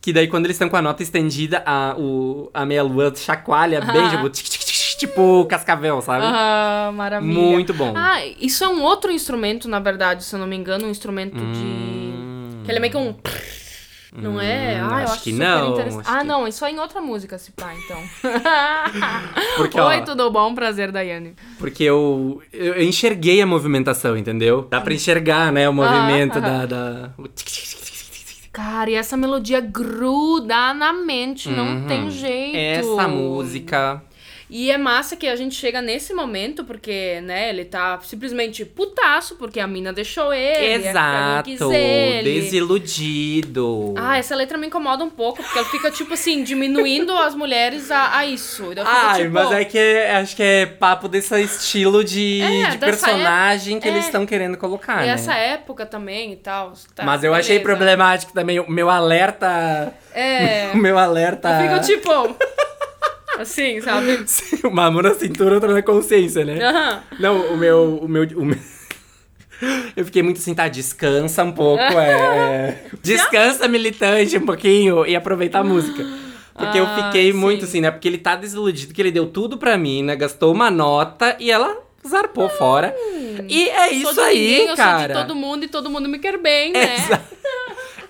Que daí, quando eles estão com a nota estendida, a, o, a meia-lua chacoalha bem, tipo, tic, tic, tic, tipo cascavel, sabe? Ah, maravilha. Muito bom. Ah, isso é um outro instrumento, na verdade, se eu não me engano, um instrumento de. Que ele é meio que um. Não é? Hum, Ah, eu acho acho que não, acho Ah, que- não, isso é em outra música, se pá, então. Porque, ó, Oi, tudo bom? Prazer, Daiane. Porque eu, eu enxerguei a movimentação, entendeu? Dá pra enxergar, né, o movimento aham. da... da... Cara, e essa melodia gruda na mente, não tem jeito. Uhum. Essa música... E é massa que a gente chega nesse momento, porque, né, ele tá simplesmente putaço, porque a mina deixou ele. quis Exato, ele. desiludido. Ah, essa letra me incomoda um pouco, porque ela fica, tipo assim, diminuindo as mulheres a, a isso. Fico, Ai, tipo, mas é que é- acho que é papo desse estilo de, É, de dessa personagem que é- eles estão querendo colocar, E né? essa época também e tal. tá, mas eu achei beleza. problemático também o meu alerta. É. O meu alerta. Eu fico, tipo. Assim, sabe? Uma mão na cintura, outra na consciência, né? Aham. Não, o meu. O meu, o meu... Eu fiquei muito assim, tá? Descansa um pouco, é. é. Descansa, militante, um pouquinho e aproveita a música. Porque eu Ah, fiquei sim. muito assim, né? Porque ele tá desiludido, que ele deu tudo pra mim, né? Gastou uma nota e ela zarpou fora. E é isso aí, eu cara. sou de todo mundo e todo mundo me quer bem, né? Exa-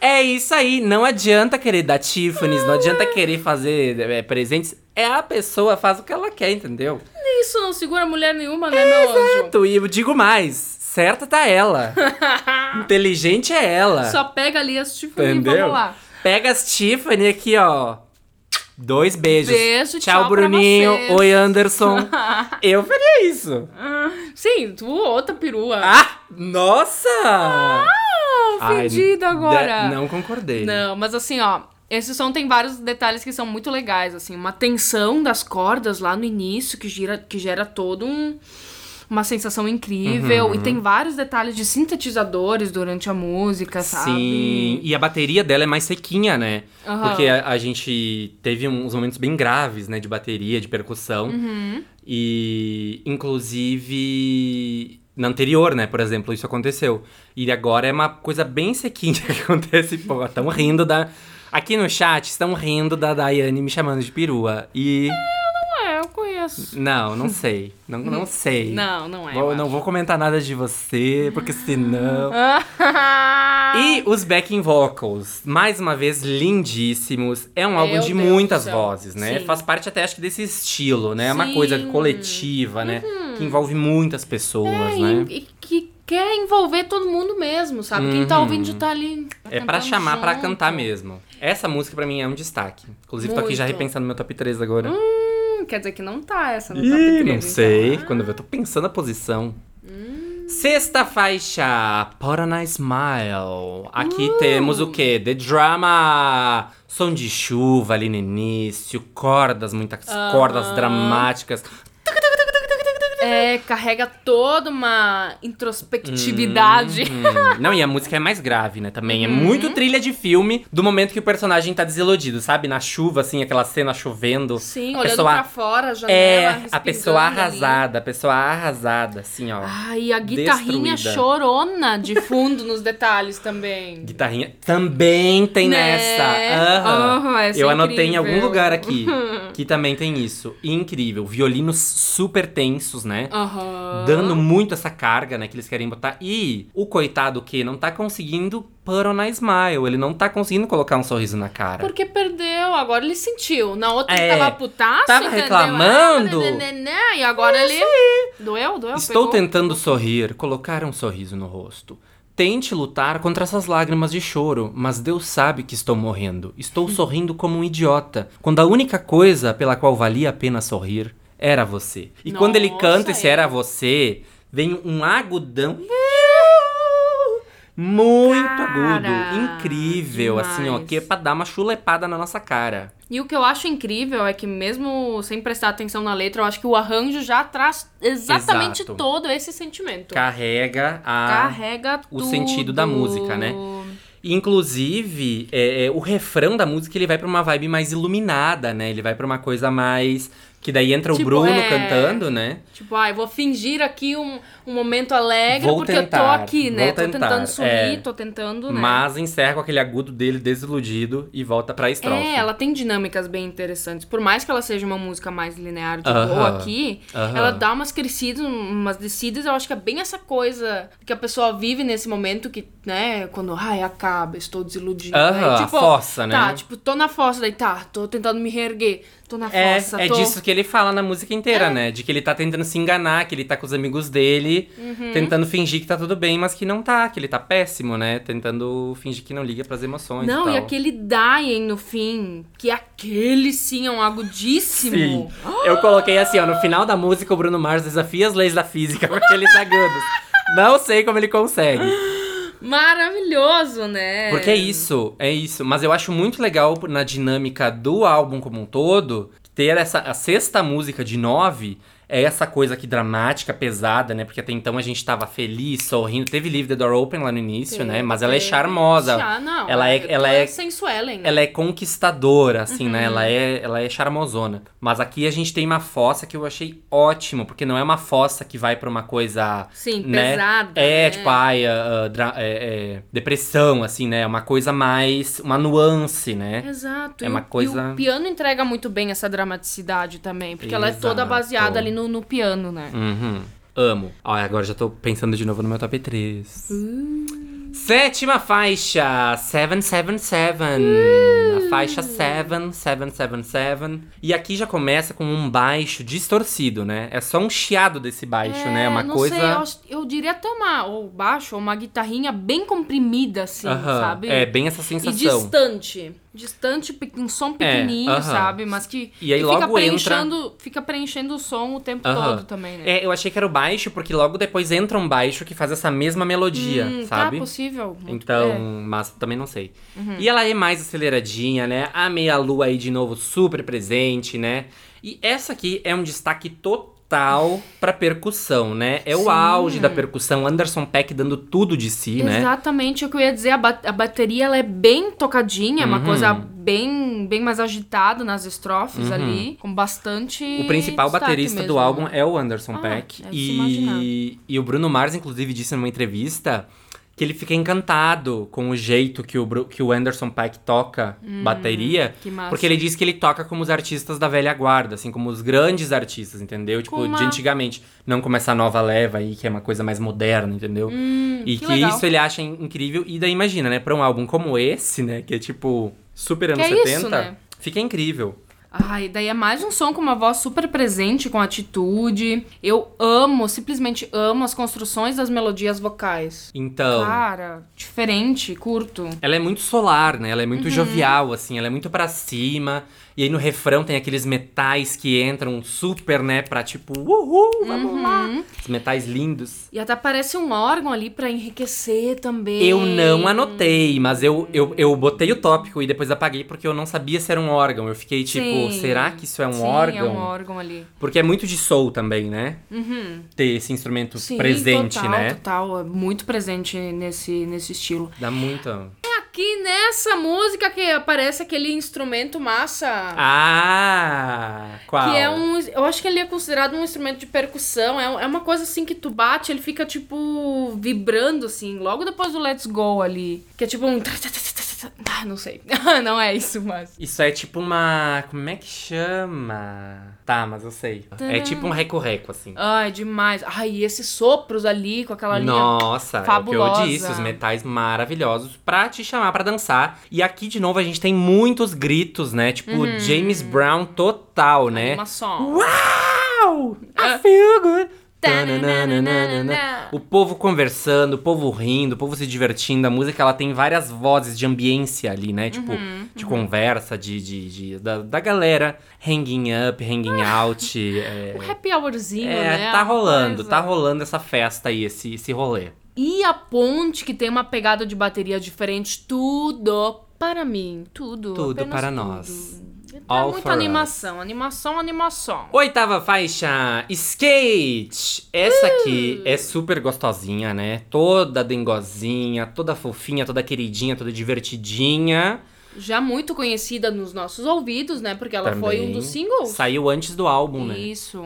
É isso aí, não adianta querer dar Tiffany's, não adianta querer fazer é, presentes. É a pessoa, faz o que ela quer, entendeu? Isso não segura mulher nenhuma, né, meu anjo? Exato, e eu digo mais, certa tá ela. Inteligente é ela. Só pega ali as Tiffany e Entendeu? vamos lá. Pega as Tiffany aqui, ó. Dois beijos. Beijo, tchau, pra Bruninho. vocês. Oi, Anderson. eu faria isso. Sim, tu, outra perua. Ah, nossa! Ah, Ai, agora. da- não concordei. Não, mas assim, ó, esse som tem vários detalhes que são muito legais, assim, uma tensão das cordas lá no início que gira, que gera todo um uma sensação incrível Uhum. e tem vários detalhes de sintetizadores durante a música, sabe? Sim, e a bateria dela é mais sequinha, né? Aham. Porque a, a gente teve uns momentos bem graves, né? De bateria, de percussão. Uhum. E, inclusive, na anterior, né? Por exemplo, isso aconteceu. E agora é uma coisa bem sequinha que acontece. Pô, estão rindo da... Aqui no chat, estão rindo da Daiane me chamando de perua. E... Conheço. Não, não sei. Não, não sei. Não, não é. Vou- não vou comentar nada de você, porque senão... acho. E os backing vocals, mais uma vez, lindíssimos. É um álbum Meu de Deus muitas céu. vozes, né? Sim. Faz parte até, acho que, desse estilo, né? É uma coisa coletiva, né? Que envolve muitas pessoas, É, né? e, que quer envolver todo mundo mesmo, sabe? Quem tá Uhum. ouvindo já tá ali. É pra cantando chamar pra junto. cantar mesmo. Essa música pra mim é um destaque. Inclusive, tô aqui já Muito. repensando meu top 3 agora. Hum, quer dizer que não tá essa no Ih, top 3. não então. sei. Quando eu tô pensando a posição. Hum. Sexta faixa, a Smile. Aqui Uh. temos o quê? The Drama. Som de chuva ali no início, cordas, muitas cordas dramáticas. É, carrega toda uma introspectividade. Hum, não, e a música é mais grave, né? Também. É Uhum. muito trilha de filme do momento que o personagem tá desiludido, sabe? Na chuva, assim, aquela cena chovendo. Sim, A olhando pessoa- pra fora, a janela, É, a pessoa ali. arrasada, a pessoa arrasada, assim, ó. Ai, a guitarrinha Destruída. chorona de fundo nos detalhes também. Guitarrinha também tem Né? nessa. Aham. Aham, essa Eu é anotei em algum incrível. lugar aqui que também tem isso. Incrível. Violinos super tensos, né? Aham. Dando muito essa carga, né, que eles querem botar. E o coitado que não tá conseguindo put on a smile. Ele não tá conseguindo colocar um sorriso na cara. Porque perdeu, agora ele sentiu. Na outra É, ele tava putaço, tava entendeu? reclamando. Ah, né, né, né, E agora ele... Doeu, doeu, Estou pegou. tentando sorrir, colocar um sorriso no rosto. Tente lutar contra essas lágrimas de choro, mas Deus sabe que estou morrendo. Estou sorrindo como um idiota, quando a única coisa pela qual valia a pena sorrir era você. E quando ele Nossa, canta esse é. era você, vem um agudão muito Cara, agudo, incrível, assim, ó, demais. que é pra dar uma chulepada na nossa cara. E o que eu acho incrível é que mesmo sem prestar atenção na letra, eu acho que o arranjo já traz exatamente Exato. todo esse sentimento. Carrega a Carrega o tudo. sentido da música, né? Inclusive, é, é, o refrão da música ele vai pra uma vibe mais iluminada, né? Ele vai pra uma coisa mais Que daí entra Tipo, o Bruno é. cantando, né? Tipo, ah, eu vou fingir aqui um, um momento alegre Vou porque eu tô tentar, aqui, né? vou tô tentar, tentando sorrir, é. tô tentando, né? Mas encerra com aquele agudo dele desiludido e volta pra estrofe. É, ela tem dinâmicas bem interessantes. Por mais que ela seja uma música mais linear, tipo, Aham. ou aqui, Aham. ela dá umas crescidas, umas descidas. Eu acho que é bem essa coisa que a pessoa vive nesse momento que, né, quando, ai, acaba, estou desiludida. Aham, Aí, a fossa, né? Tá, tipo, tô na fossa, daí tá, tô tentando me reerguer, tô na É, fossa, é tô... disso que ele fala na música inteira, né? De que ele tá tentando se enganar, que ele tá com os amigos dele, Uhum. tentando fingir que tá tudo bem, mas que não tá, que ele tá péssimo, né? Tentando fingir que não liga pras emoções Não, e e aquele dying no fim, que aquele sim é um agudíssimo. Sim. Eu coloquei assim, ó, no final da música o Bruno Mars desafia as leis da física com aqueles agudos. Não sei como ele consegue. Maravilhoso, né? Porque é isso, é isso. Mas eu acho muito legal na dinâmica do álbum como um todo, ter essa a sexta música de nove é essa coisa aqui dramática, pesada, né? Porque até então a gente tava feliz, sorrindo. Teve Leave the Door Open lá no início, né? Mas ela é charmosa. Ah, não. Ela é- ela é- sensuelen, né? Ela é conquistadora, assim, né? Uhum. Ela é, ela é charmosona. Mas aqui a gente tem uma fossa que eu achei ótimo, porque não é uma fossa que vai pra uma coisa. Sim, né? pesada. É, né? tipo, ai, ah, ah, é, é, depressão, assim, né? Uma coisa mais. Uma nuance, né? Exato. É e uma o- coisa- E o piano entrega muito bem essa dramaticidade também, porque ela é toda Exato. baseada ali no, no piano, né? Uhum. Amo. Agora já tô pensando de novo no meu top 3. Uh. Sétima faixa, 777. A faixa 7777. E aqui já começa com um baixo distorcido, né? É só um chiado desse baixo, né? É uma não coisa. sei, eu, eu diria até uma, ou baixo, ou uma guitarrinha bem comprimida, assim, sabe? É, bem essa E sensação. distante. Distante, um som pequenininho, aham. sabe? Mas que, E aí que logo fica, entra- preenchendo, fica preenchendo o som o tempo Aham. todo também, né? É, eu achei que era o baixo, porque logo depois entra um baixo que faz essa mesma melodia, Hum, sabe? Tá possível. Então, é. mas também não sei. E ela é mais aceleradinha, né? A meia-lua aí de novo super presente, né? E essa aqui é um destaque total pra percussão, né? É o Sim. auge da percussão, Anderson Peck dando tudo de si, né? Exatamente o que eu ia dizer. A, ba- a bateria ela é bem tocadinha, é uma Uhum. coisa bem, bem mais agitada nas estrofes ali, com bastante. O principal baterista mesmo. do álbum é o Anderson Ah, Peck. é. E, e o Bruno Mars, inclusive, disse numa entrevista que ele fica encantado com o jeito que o, Bru- que o Anderson Peck toca bateria. Hum, que massa. Porque ele diz que ele toca como os artistas da velha guarda, assim, como os grandes artistas, entendeu? Tipo, uma- de antigamente. Não como essa nova leva aí, que é uma coisa mais moderna, entendeu? Hum, e que que, isso ele acha in- incrível. E daí imagina, né? Pra um álbum como esse, né? Que é tipo super anos é isso, 70, né? fica incrível. Ai, daí é mais um som com uma voz super presente, com atitude. Eu amo, simplesmente amo as construções das melodias vocais. Então. Cara, diferente, curto. Ela é muito solar, né? Ela é Uhum. muito jovial, assim, ela é muito pra cima. E aí no refrão tem aqueles metais que entram super, né? Pra tipo, uhul, vamos Uhum. lá. Os metais lindos. E até parece um órgão ali pra enriquecer também. Eu não anotei, mas eu, eu, eu botei o tópico e depois apaguei porque eu não sabia se era um órgão. Eu fiquei tipo, Sim. será que isso é um Sim, órgão? é um órgão ali. Porque é muito de soul também, né? Uhum. Ter esse instrumento Sim, presente, total, né? total. É muito presente nesse, nesse estilo. Dá muito. Aqui nessa música que aparece aquele instrumento massa. Ah! Qual? Que é um. Eu acho que ele é considerado um instrumento de percussão. É, é uma coisa assim que tu bate, ele fica tipo vibrando assim, logo depois do Let's Go ali. Que é tipo um. Ah, não sei. não é isso, mas. Isso é tipo uma. Como é que chama? Tá, mas eu sei. É tipo um reco-reco, assim. Ai, demais. Ai, e esses sopros ali com aquela linha. Nossa, é o que fabulosa. eu disse, os metais maravilhosos pra te chamar pra dançar. E aqui, de novo, a gente tem muitos gritos, né? Tipo, Uhum. James Brown total, né? Animação. Uau! Ah. I feel good! Tananana. O povo conversando, o povo rindo, o povo se divertindo. A música ela tem várias vozes de ambiência ali, né? Tipo, Uhum, de conversa, de, de, de- da, da galera hanging up, hanging out. é, Um happy hourzinho, é, né? tá rolando, coisa. tá rolando essa festa aí, esse, esse rolê. E a ponte, que tem uma pegada de bateria diferente, tudo para mim. Tudo. Tudo para tudo. nós. É All muita for animação, animação, animação. Oitava faixa, Skate. Essa aqui é super gostosinha, né? Toda dengozinha, toda fofinha, toda queridinha, toda divertidinha. Já muito conhecida nos nossos ouvidos, né? Porque ela foi um Também. dos singles. Saiu antes do álbum, né? Isso.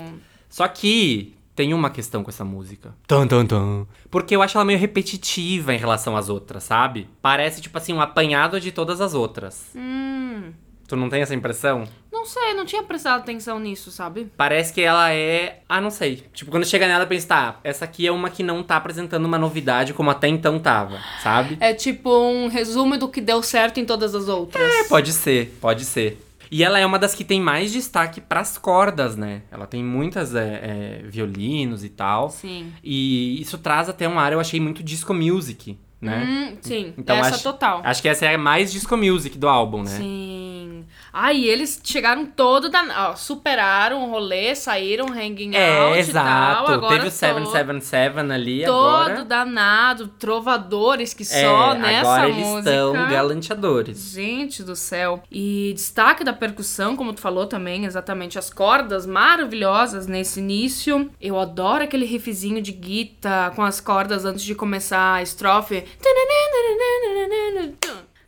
Só que tem uma questão com essa música. Tan, tan, tan. Porque eu acho ela meio repetitiva em relação às outras, sabe? Parece, tipo assim, um apanhado de todas as outras. Hum. Tu não tem essa impressão? Não sei, não tinha prestado atenção nisso, sabe? Parece que ela é. Ah, não sei. Tipo, quando chega nela, eu penso, tá, essa aqui é uma que não tá apresentando uma novidade como até então tava, sabe? É tipo um resumo do que deu certo em todas as outras. É, pode ser, pode ser. E ela é uma das que tem mais destaque pras cordas, né? Ela tem muitas é, é, violinos e tal. Sim. E isso traz até uma área, eu achei muito disco music, né? Hum, sim, Então essa acho, total. Acho que essa é a mais disco music do álbum, né? Sim. Ah, e eles chegaram todo da. Ó, superaram o rolê, saíram hanging É, out exato. e tal. Agora Teve o 777 ali todo agora. danado, trovadores que É, só nessa agora eles música. estão galanteadores. Gente do céu. E destaque da percussão, como tu falou também, exatamente as cordas maravilhosas nesse início. Eu adoro aquele riffzinho de guitarra com as cordas antes de começar a estrofe.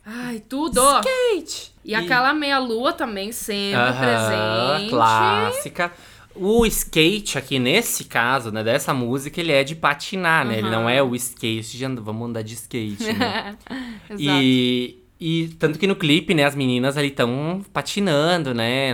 Ai, tudo! Skate! E aquela meia-lua também sempre Aham, presente. clássica. O skate aqui, nesse caso, né, dessa música, ele é de patinar, né? Ele não é o skate de and- vamos andar de skate, né? Exato. E, e tanto que no clipe, né, as meninas ali estão patinando, né?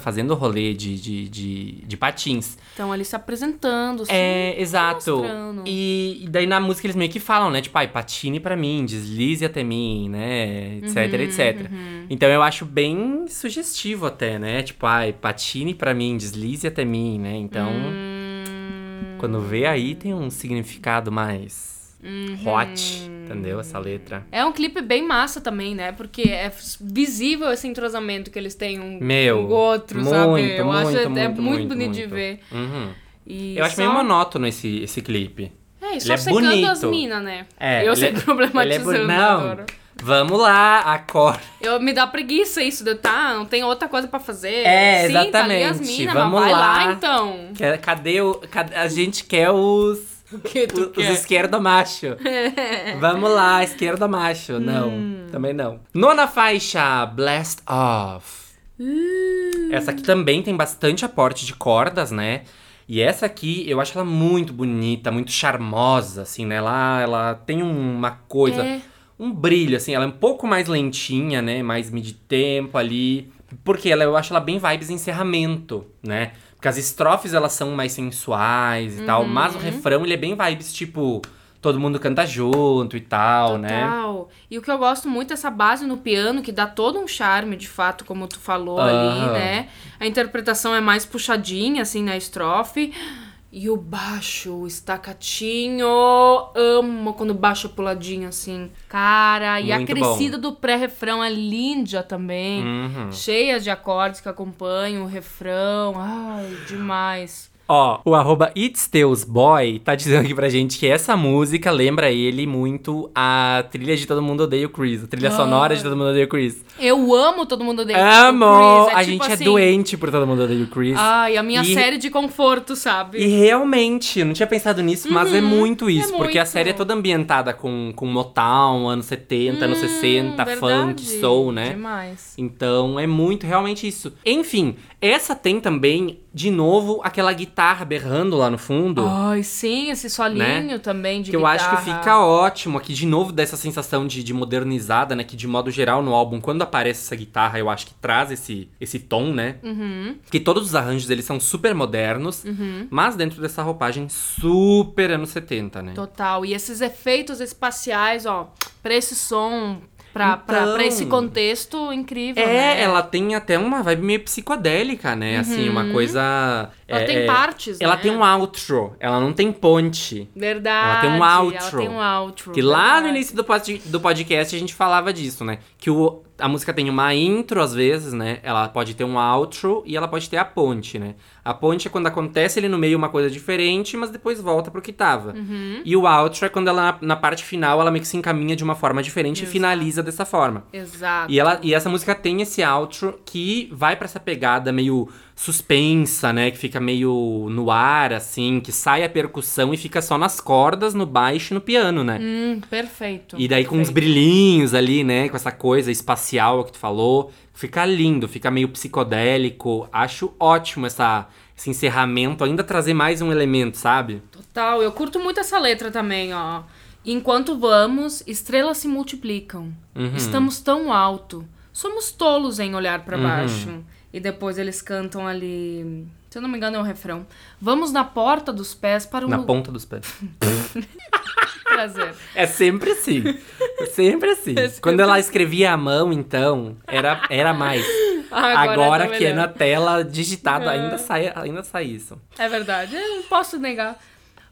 Fazendo rolê de, de, de, de patins. Estão ali se apresentando. assim. É, exato. E, e daí na música eles meio que falam, né? Tipo, ai, patine pra mim, deslize até mim, né? Etc, Uhum, etc. Então eu acho bem sugestivo até, né? Tipo, ai, patine pra mim, deslize até mim, né? Então, Hum, quando vê aí tem um significado mais Uhum. hot, entendeu? Essa letra. É um clipe bem massa também, né? Porque é visível esse entrosamento que eles têm um Meu, com o outro, muito, sabe? Eu muito, acho é- é muito, muito, muito, bonito de muito. ver. Uhum. Eu acho só... meio monótono esse, esse clipe. É, e Ele só é secando as bonito. minas, né? É, eu ele sei é- problematizando. ele é bu- Não. Vamos lá, acorda. Eu, me dá preguiça isso de tá, não tem outra coisa pra fazer. É, Sim, tá exatamente. minas, Vamos mas vai lá, lá. então. Cadê o. cadê- a gente quer os. Que tu Os quer? esquerdo macho. Vamos lá, esquerdo macho. Não, Hum. também não. Nona faixa, Blast Off. Uh. Essa aqui também tem bastante aporte de cordas, né? E essa aqui, eu acho ela muito bonita, muito charmosa, assim, né? Ela, ela tem uma coisa, É. um brilho, assim. Ela é um pouco mais lentinha, né? Mais mid-tempo ali. Porque ela, eu acho ela bem vibes encerramento, né? Porque as estrofes, elas são mais sensuais e tal. Mas Uhum. o refrão, ele é bem vibes, tipo... Todo mundo canta junto e tal, né? Total. E o que eu gosto muito é essa base no piano, que dá todo um charme, de fato, como tu falou ali, né? A interpretação é mais puxadinha, assim, na estrofe. E o baixo, o estacatinho. Amo quando é puladinho, assim. Cara, e a Muito crescida do pré-refrão é linda também. Uhum. Cheia de acordes que acompanham o refrão. Ai, demais. Ó, o arroba itsteusboy tá dizendo aqui pra gente que essa música lembra ele muito a trilha de Todo Mundo Odeia o Chris. A trilha Ah. sonora de Todo Mundo Odeia o Chris. Eu amo Todo Mundo Odeia o Amo! Chris. É a tipo gente assim, é doente por Todo Mundo Odeia o Chris. Ai, a minha E- série de conforto, sabe? E realmente, eu não tinha pensado nisso, mas é muito isso. porque a Uhum, muito. série é toda ambientada com, com Motown, anos 70, anos 60, Hum, verdade. funk, soul, né? Demais. Então é muito realmente isso. Enfim, essa tem também, de novo, aquela guitarra berrando lá no fundo. Ai, sim, esse solinho também de Né? Que eu acho que guitarra. fica ótimo aqui, de novo, dessa sensação de, de modernizada, né? Que de modo geral no álbum, quando aparece essa guitarra, eu acho que traz esse, esse tom, né? Uhum, Que todos os arranjos eles são super modernos, mas dentro dessa roupagem super anos 70, né? total. E esses efeitos espaciais, ó, pra esse som, pra, Então- pra esse contexto incrível, É, né? ela tem até uma vibe meio psicodélica, né? Assim, uma coisa. Ela é, tem é- partes, Ela né? tem um outro, ela não tem ponte. Verdade. Ela tem um Ela outro. tem um outro. Que lá no verdade. início do, pod- do podcast a gente falava disso, né? Que o, a música tem uma intro às vezes, né? Ela pode ter um outro e ela pode ter a ponte, né? A ponte é quando acontece ali no meio uma coisa diferente, mas depois volta pro que tava. Uhum. E o outro é quando ela, na parte final, ela meio que se encaminha de uma forma diferente Exato. e finaliza dessa forma. Exato. E, ela, e essa música tem esse outro que vai pra essa pegada meio suspensa, né? Que fica meio no ar, assim, que sai a percussão e fica só nas cordas, no baixo e no piano, né? Hum, perfeito. E daí com uns perfeito. brilhinhos ali, né? Com essa coisa espacial que tu falou. Fica lindo, fica meio psicodélico. Acho ótimo essa, esse encerramento, ainda trazer mais um elemento, sabe? Total, eu curto muito essa letra também, ó. Enquanto vamos, estrelas se multiplicam. Uhum. Estamos tão alto. Somos tolos em olhar pra baixo. E depois eles cantam ali. Se eu não me engano, é o refrão. Vamos na porta dos pés para um Na ponta dos pés. prazer. É sempre assim. É sempre assim. sempre Quando ela escrevia à mão, então, era, era mais. Agora Agora, tá que é na tela digitado, É. ainda, sai, ainda sai isso. É verdade, eu não posso negar.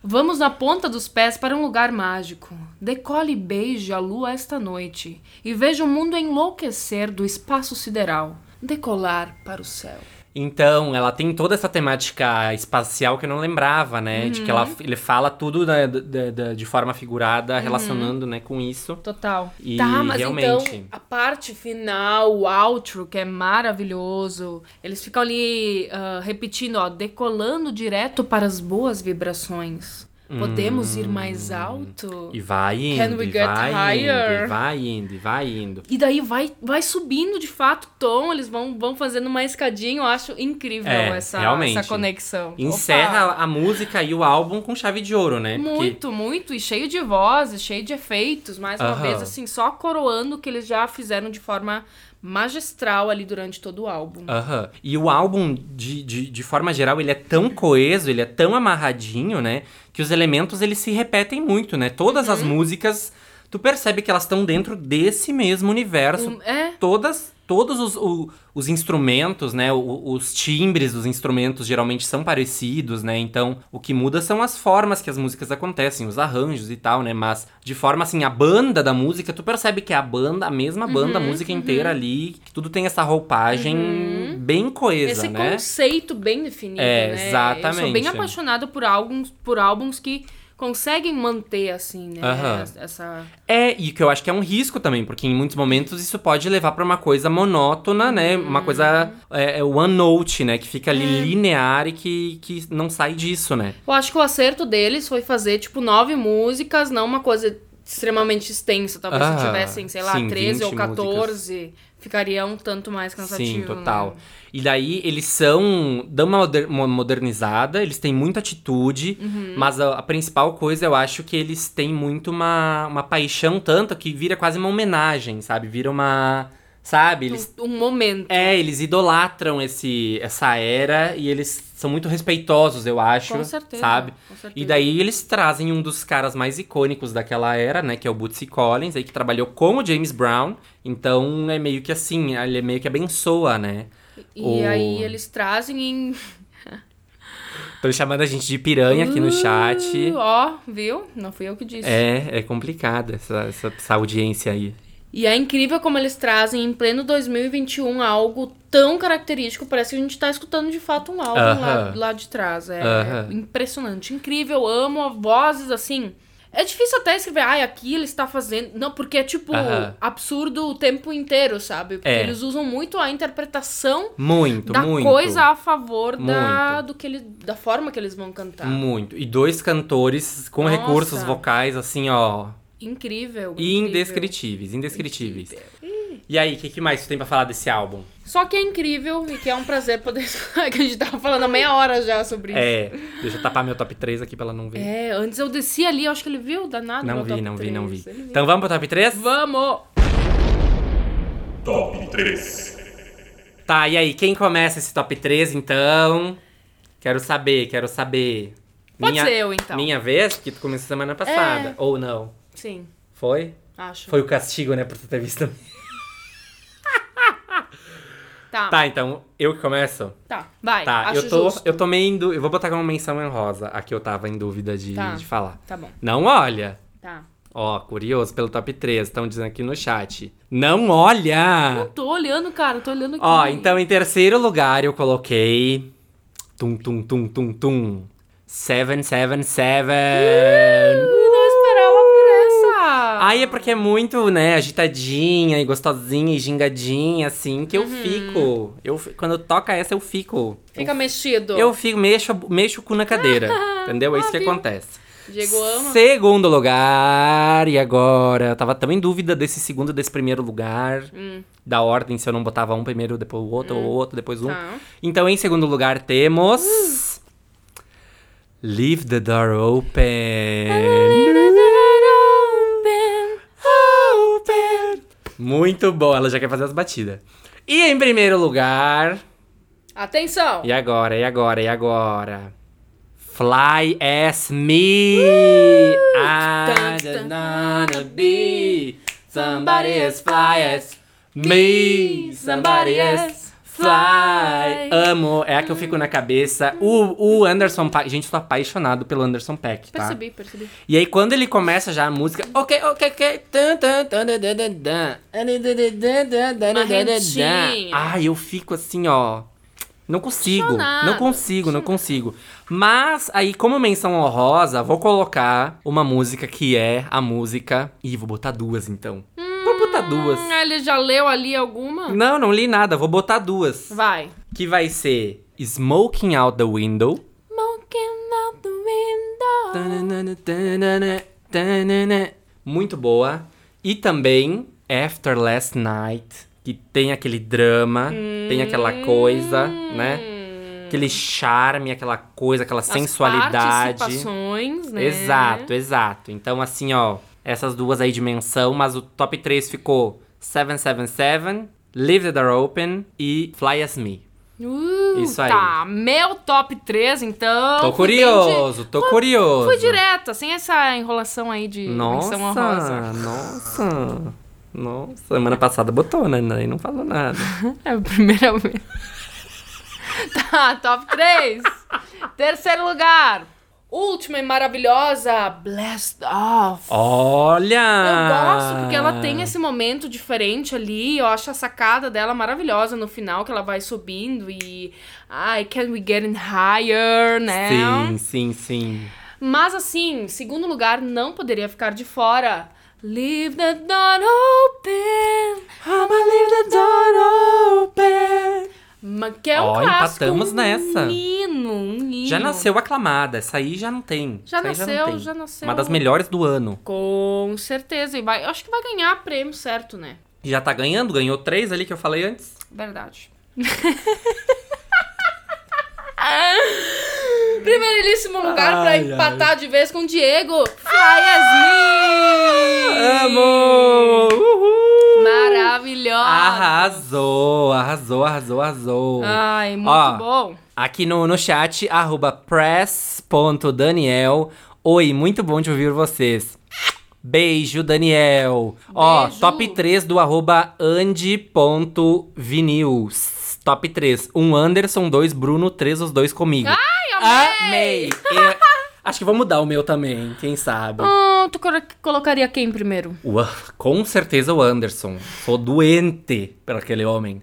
Vamos na ponta dos pés para um lugar mágico. Decole e beije a lua esta noite e veja o mundo enlouquecer do espaço sideral. Decolar para o céu. Então, ela tem toda essa temática espacial que eu não lembrava, né? De que ela, ele fala tudo né, da- da- de forma figurada, relacionando né, com isso. Total. E tá, mas realmente- então a parte final, o outro, que é maravilhoso, eles ficam ali ah, repetindo, ó, decolando direto para as boas vibrações. Podemos ir mais alto? Hum. E vai indo, Can we e get vai indo, higher? e vai indo, e vai indo. E daí vai, vai subindo de fato o tom, eles vão, vão fazendo uma escadinha, eu acho incrível É, essa, realmente. essa conexão. Encerra Opa! a música e o álbum com chave de ouro, né? Porque- Muito, muito, e cheio de vozes, cheio de efeitos, mais uma Aham. vez, assim, só coroando o que eles já fizeram de forma magistral ali durante todo o álbum. Aham. E o álbum, de, de, de forma geral, ele é tão coeso, ele é tão amarradinho, né? Que os elementos, eles se repetem muito, né? Todas Uhum. as músicas, tu percebe que elas estão dentro desse mesmo universo. Um- é, Todas, todos os, o- os instrumentos, né? o- os timbres dos instrumentos geralmente são parecidos, né? Então, o que muda são as formas que as músicas acontecem, os arranjos e tal, né? Mas, de forma assim, a banda da música, tu percebe que é a banda, a mesma banda, a Uhum, música inteira ali, que tudo tem essa roupagem bem coesa, esse né? conceito bem definido, É, né? Eu sou exatamente. bem apaixonada por álbuns, por álbuns que conseguem manter, assim, né? Aham. Essa... É, e que eu acho que é um risco também, porque em muitos momentos isso pode levar pra uma coisa monótona, né? Uma coisa é, é one note, né? Que fica ali É. linear e que, que não sai disso, né? Eu acho que o acerto deles foi fazer, tipo, nove músicas, não uma coisa extremamente extensa. Talvez Ah, se tivessem, sei lá, sim, 13 ou 20 14, ficaria um tanto mais cansativo. Sim, total. né? E daí eles são. dão uma modernizada, eles têm muita atitude, Uhum. mas a, a principal coisa eu acho que eles têm muito uma, uma paixão tanto que vira quase uma homenagem, sabe? Vira uma. Sabe? Eles Um, um momento. É, eles idolatram esse, essa era e eles são muito respeitosos, eu acho. Com certeza, Sabe? com certeza. E daí eles trazem um dos caras mais icônicos daquela era, né? Que é o Bootsy Collins, aí que trabalhou com o James Brown. Então é meio que assim, ele é meio que abençoa, né? E o- aí eles trazem em. Estão chamando a gente de piranha aqui no chat. Uh, Ó, viu? Não fui eu que disse. É, é complicado essa, essa, essa audiência aí. E é incrível como eles trazem em pleno 2021 algo tão característico. Parece que a gente tá escutando de fato um álbum lá, Aham. lá de trás. É, Aham. é impressionante, incrível. Amo vozes assim. É difícil até escrever, ai, aqui ele está fazendo. Não, porque é tipo Aham. absurdo o tempo inteiro, sabe? Porque É. eles usam muito a interpretação Muito, da muito. coisa a favor da, do que ele, da forma que eles vão cantar. Muito. E dois cantores com Nossa. recursos vocais, assim, ó, Incrível. incrível. Indescritíveis, indescritíveis. E aí, o que, que mais tu tem pra falar desse álbum? Só que é incrível e que é um prazer poder. que a gente tava falando há meia hora já sobre isso. É, deixa eu tapar meu top 3 aqui pra ela não ver. É, antes eu desci ali, eu acho que ele viu, danado. não vi, top não vi, não vi. 3. Ele. Então vamos pro top 3? Vamos! Top 3. Tá, e aí, quem começa esse top 3, então? Quero saber, quero saber. Pode ser eu, então. Minha vez, que tu começou semana passada. É. Ou não? Sim, Foi? acho. Foi o castigo, né, por tu ter visto. Tá, tá, Tá, então, eu que começo? vai. Tá, eu tô, justo. eu tô meio. Eu vou botar como menção em rosa. Aqui eu tava em dúvida de, Tá. de falar. Tá bom, Não olha. tá. Ó, curioso pelo top 3, estão dizendo aqui no chat. Não olha! Não tô olhando, cara, tô olhando aqui. Ó, então em terceiro lugar eu coloquei. Tum, tum, tum, tum, tum. 777. Eu Ai, é porque é muito, né, agitadinha e gostosinha e gingadinha, assim, que eu Uhum. fico. Eu, quando toca essa, eu fico. Fica mexido. Eu fico, mexo, mexo o cu na cadeira. entendeu? É isso que acontece. Diego ama. Segundo lugar, e agora? Eu tava tão em dúvida desse segundo desse primeiro lugar. Hum. Da ordem, se eu não botava um primeiro, depois o outro, ou outro, depois um. Tá. Então, em segundo lugar, temos. Leave the door open. Muito bom, ela já quer fazer as batidas. E em primeiro lugar. Atenção! E agora, e agora, e agora? Fly as me. I don't wanna be. Somebody as fly as me. Somebody as fly. Amo, é a que eu fico na cabeça. O, o Anderson Paak. Gente, tô apaixonado pelo Anderson Paak, tá? Percebi, percebi. E aí, quando ele começa já a música. Ok, ok, ok. Tan, tan, tan, dan, dan, dan, dan. Uma rentinha. Ai, eu fico assim, ó. Não consigo. Apaixonada, Não consigo, não consigo. Mas aí, como menção honrosa, vou colocar uma música que é a música. Ih, vou botar duas então. Duas. Hum, ele já leu ali alguma? Não, não li nada, vou botar duas. Vai. Que vai ser Smoking Out the Window. Smoking out the window. Tanana, tanana, tanana. Muito boa. E também After Last Night, que tem aquele drama, tem aquela coisa, né? Aquele charme, aquela coisa, aquela As sensualidade. participações, né? Exato, exato. Então, assim, ó, essas duas aí de menção, mas o top 3 ficou 777, Leave the Door Open e Fly As Me. Uh, Isso aí. Tá, meu top 3, então. Tô bem de- curioso, tô curioso. Fui direta, sem essa enrolação aí de Nossa, honrosa. nossa. Nossa, semana passada botou, né? Daí não falou nada. É a primeira vez. tá, top 3. Terceiro lugar. Última e maravilhosa, Blast Off. Olha! Eu gosto porque ela tem esse momento diferente ali. Eu acho a sacada dela maravilhosa no final, que ela vai subindo e. Ai, can we get in higher, né? Sim, sim, sim. Mas assim, segundo lugar, não poderia ficar de fora. Leave the door open. I'ma leave the door open. Que é um Ó, clássico. empatamos um nessa. hino, um hino. Já nasceu aclamada. Essa aí já não tem. Já Essa nasceu, não tem. já nasceu. Uma das melhores do ano. Com certeza. E vai, acho que vai ganhar prêmio certo, né? Já tá ganhando, ganhou três ali que eu falei antes. Verdade. Primeiríssimo lugar pra Ai, empatar de vez com o Diego. Fly! Amo! Uhul! Maravilhosa! Arrasou, arrasou, arrasou, arrasou. Ai, muito Ó, bom. Aqui no, no chat, arroba press.daniel. Oi, muito bom de ouvir vocês. Beijo, Daniel. Ó, Beijo. top 3 do arroba andi.vinils. Top 3. Um Anderson, dois Bruno, três os dois comigo. Ai, Amei! amei! Acho que vou mudar o meu também, quem sabe. Ah, tu colo- colocaria quem primeiro? O com certeza o Anderson. Sou doente por aquele homem.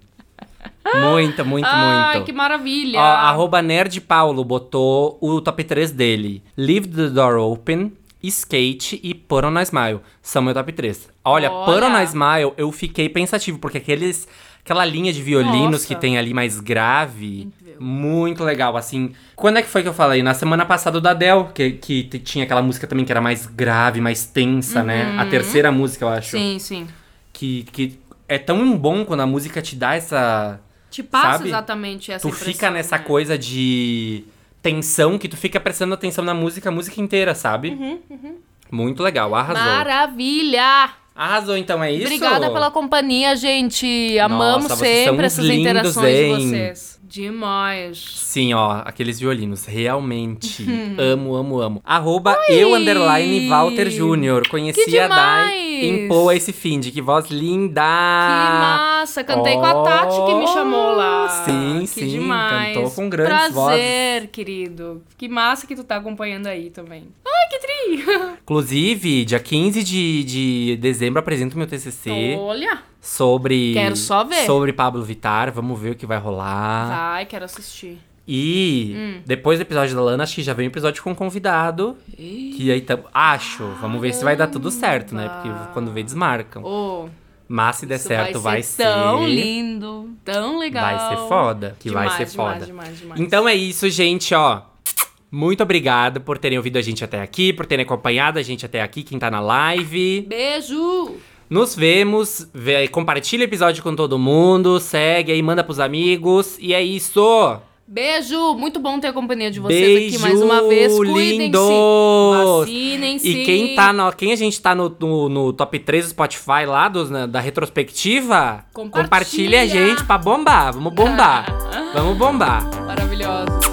Muito, muito, Ai, muito. que maravilha! Ó, arroba Nerd Paulo botou o top 3 dele. Leave the Door Open, Skate e Put on a Smile. São meu top 3. Olha, Olha. Put on a Smile, eu fiquei pensativo, porque aqueles, aquela linha de violinos Nossa. que tem ali mais grave, muito legal, assim. Quando é que foi que eu falei? Na semana passada da Adele, que, que tinha aquela música também que era mais grave, mais tensa, né? A terceira música, eu acho. Sim, sim. Que, que é tão bom quando a música te dá essa... Te passa Sabe? exatamente essa tu fica nessa né? coisa de tensão que tu fica prestando atenção na música a música inteira, sabe? Uhum, Muito legal, arrasou. Maravilha! Arrasou, então é isso? Obrigada pela companhia, gente. Amamos Nossa, sempre essas lindos, interações hein? de vocês. Demais. Sim, ó, aqueles violinos, realmente. amo, amo, amo. Arroba eu, underline, Walter Júnior. Conheci a Dai em Poa esse fim de que voz linda! Que massa! Cantei com a Tati que me chamou lá. Sim, que sim, demais. cantou com grandes Prazer, querido. Que massa que tu tá acompanhando aí também. Ai, que tri! Inclusive, dia 15 de, de dezembro apresento meu TCC. Olha! sobre Quero só ver. sobre Pablo Vittar, vamos ver o que vai rolar. Vai, quero assistir. E Hum. depois do episódio da Lana, acho que já vem um episódio com um convidado. Que aí tam... acho. Vamos ver se vai dar tudo certo, né? Porque quando vê, desmarcam. Ô, Mas se der isso certo, vai, vai ser tão ser. lindo, tão legal. Vai ser foda. Que Demais, vai ser demais, foda. demais. Então é isso, gente, ó. Muito obrigado por terem ouvido a gente até aqui, por terem acompanhado a gente até aqui, quem tá na live. Beijo! Nos vemos, vê, compartilha o episódio com todo mundo, segue aí, manda pros amigos. E é isso! Beijo! Muito bom ter a companhia de vocês Beijo, aqui mais uma vez. Cuidem-se. Vacinem-se. E quem tá no, quem a gente tá no, no, no top 3 do Spotify lá, dos, né, da retrospectiva, Compartilha. compartilha a gente pra bombar. Vamos bombar. Vamos bombar. Maravilhosos.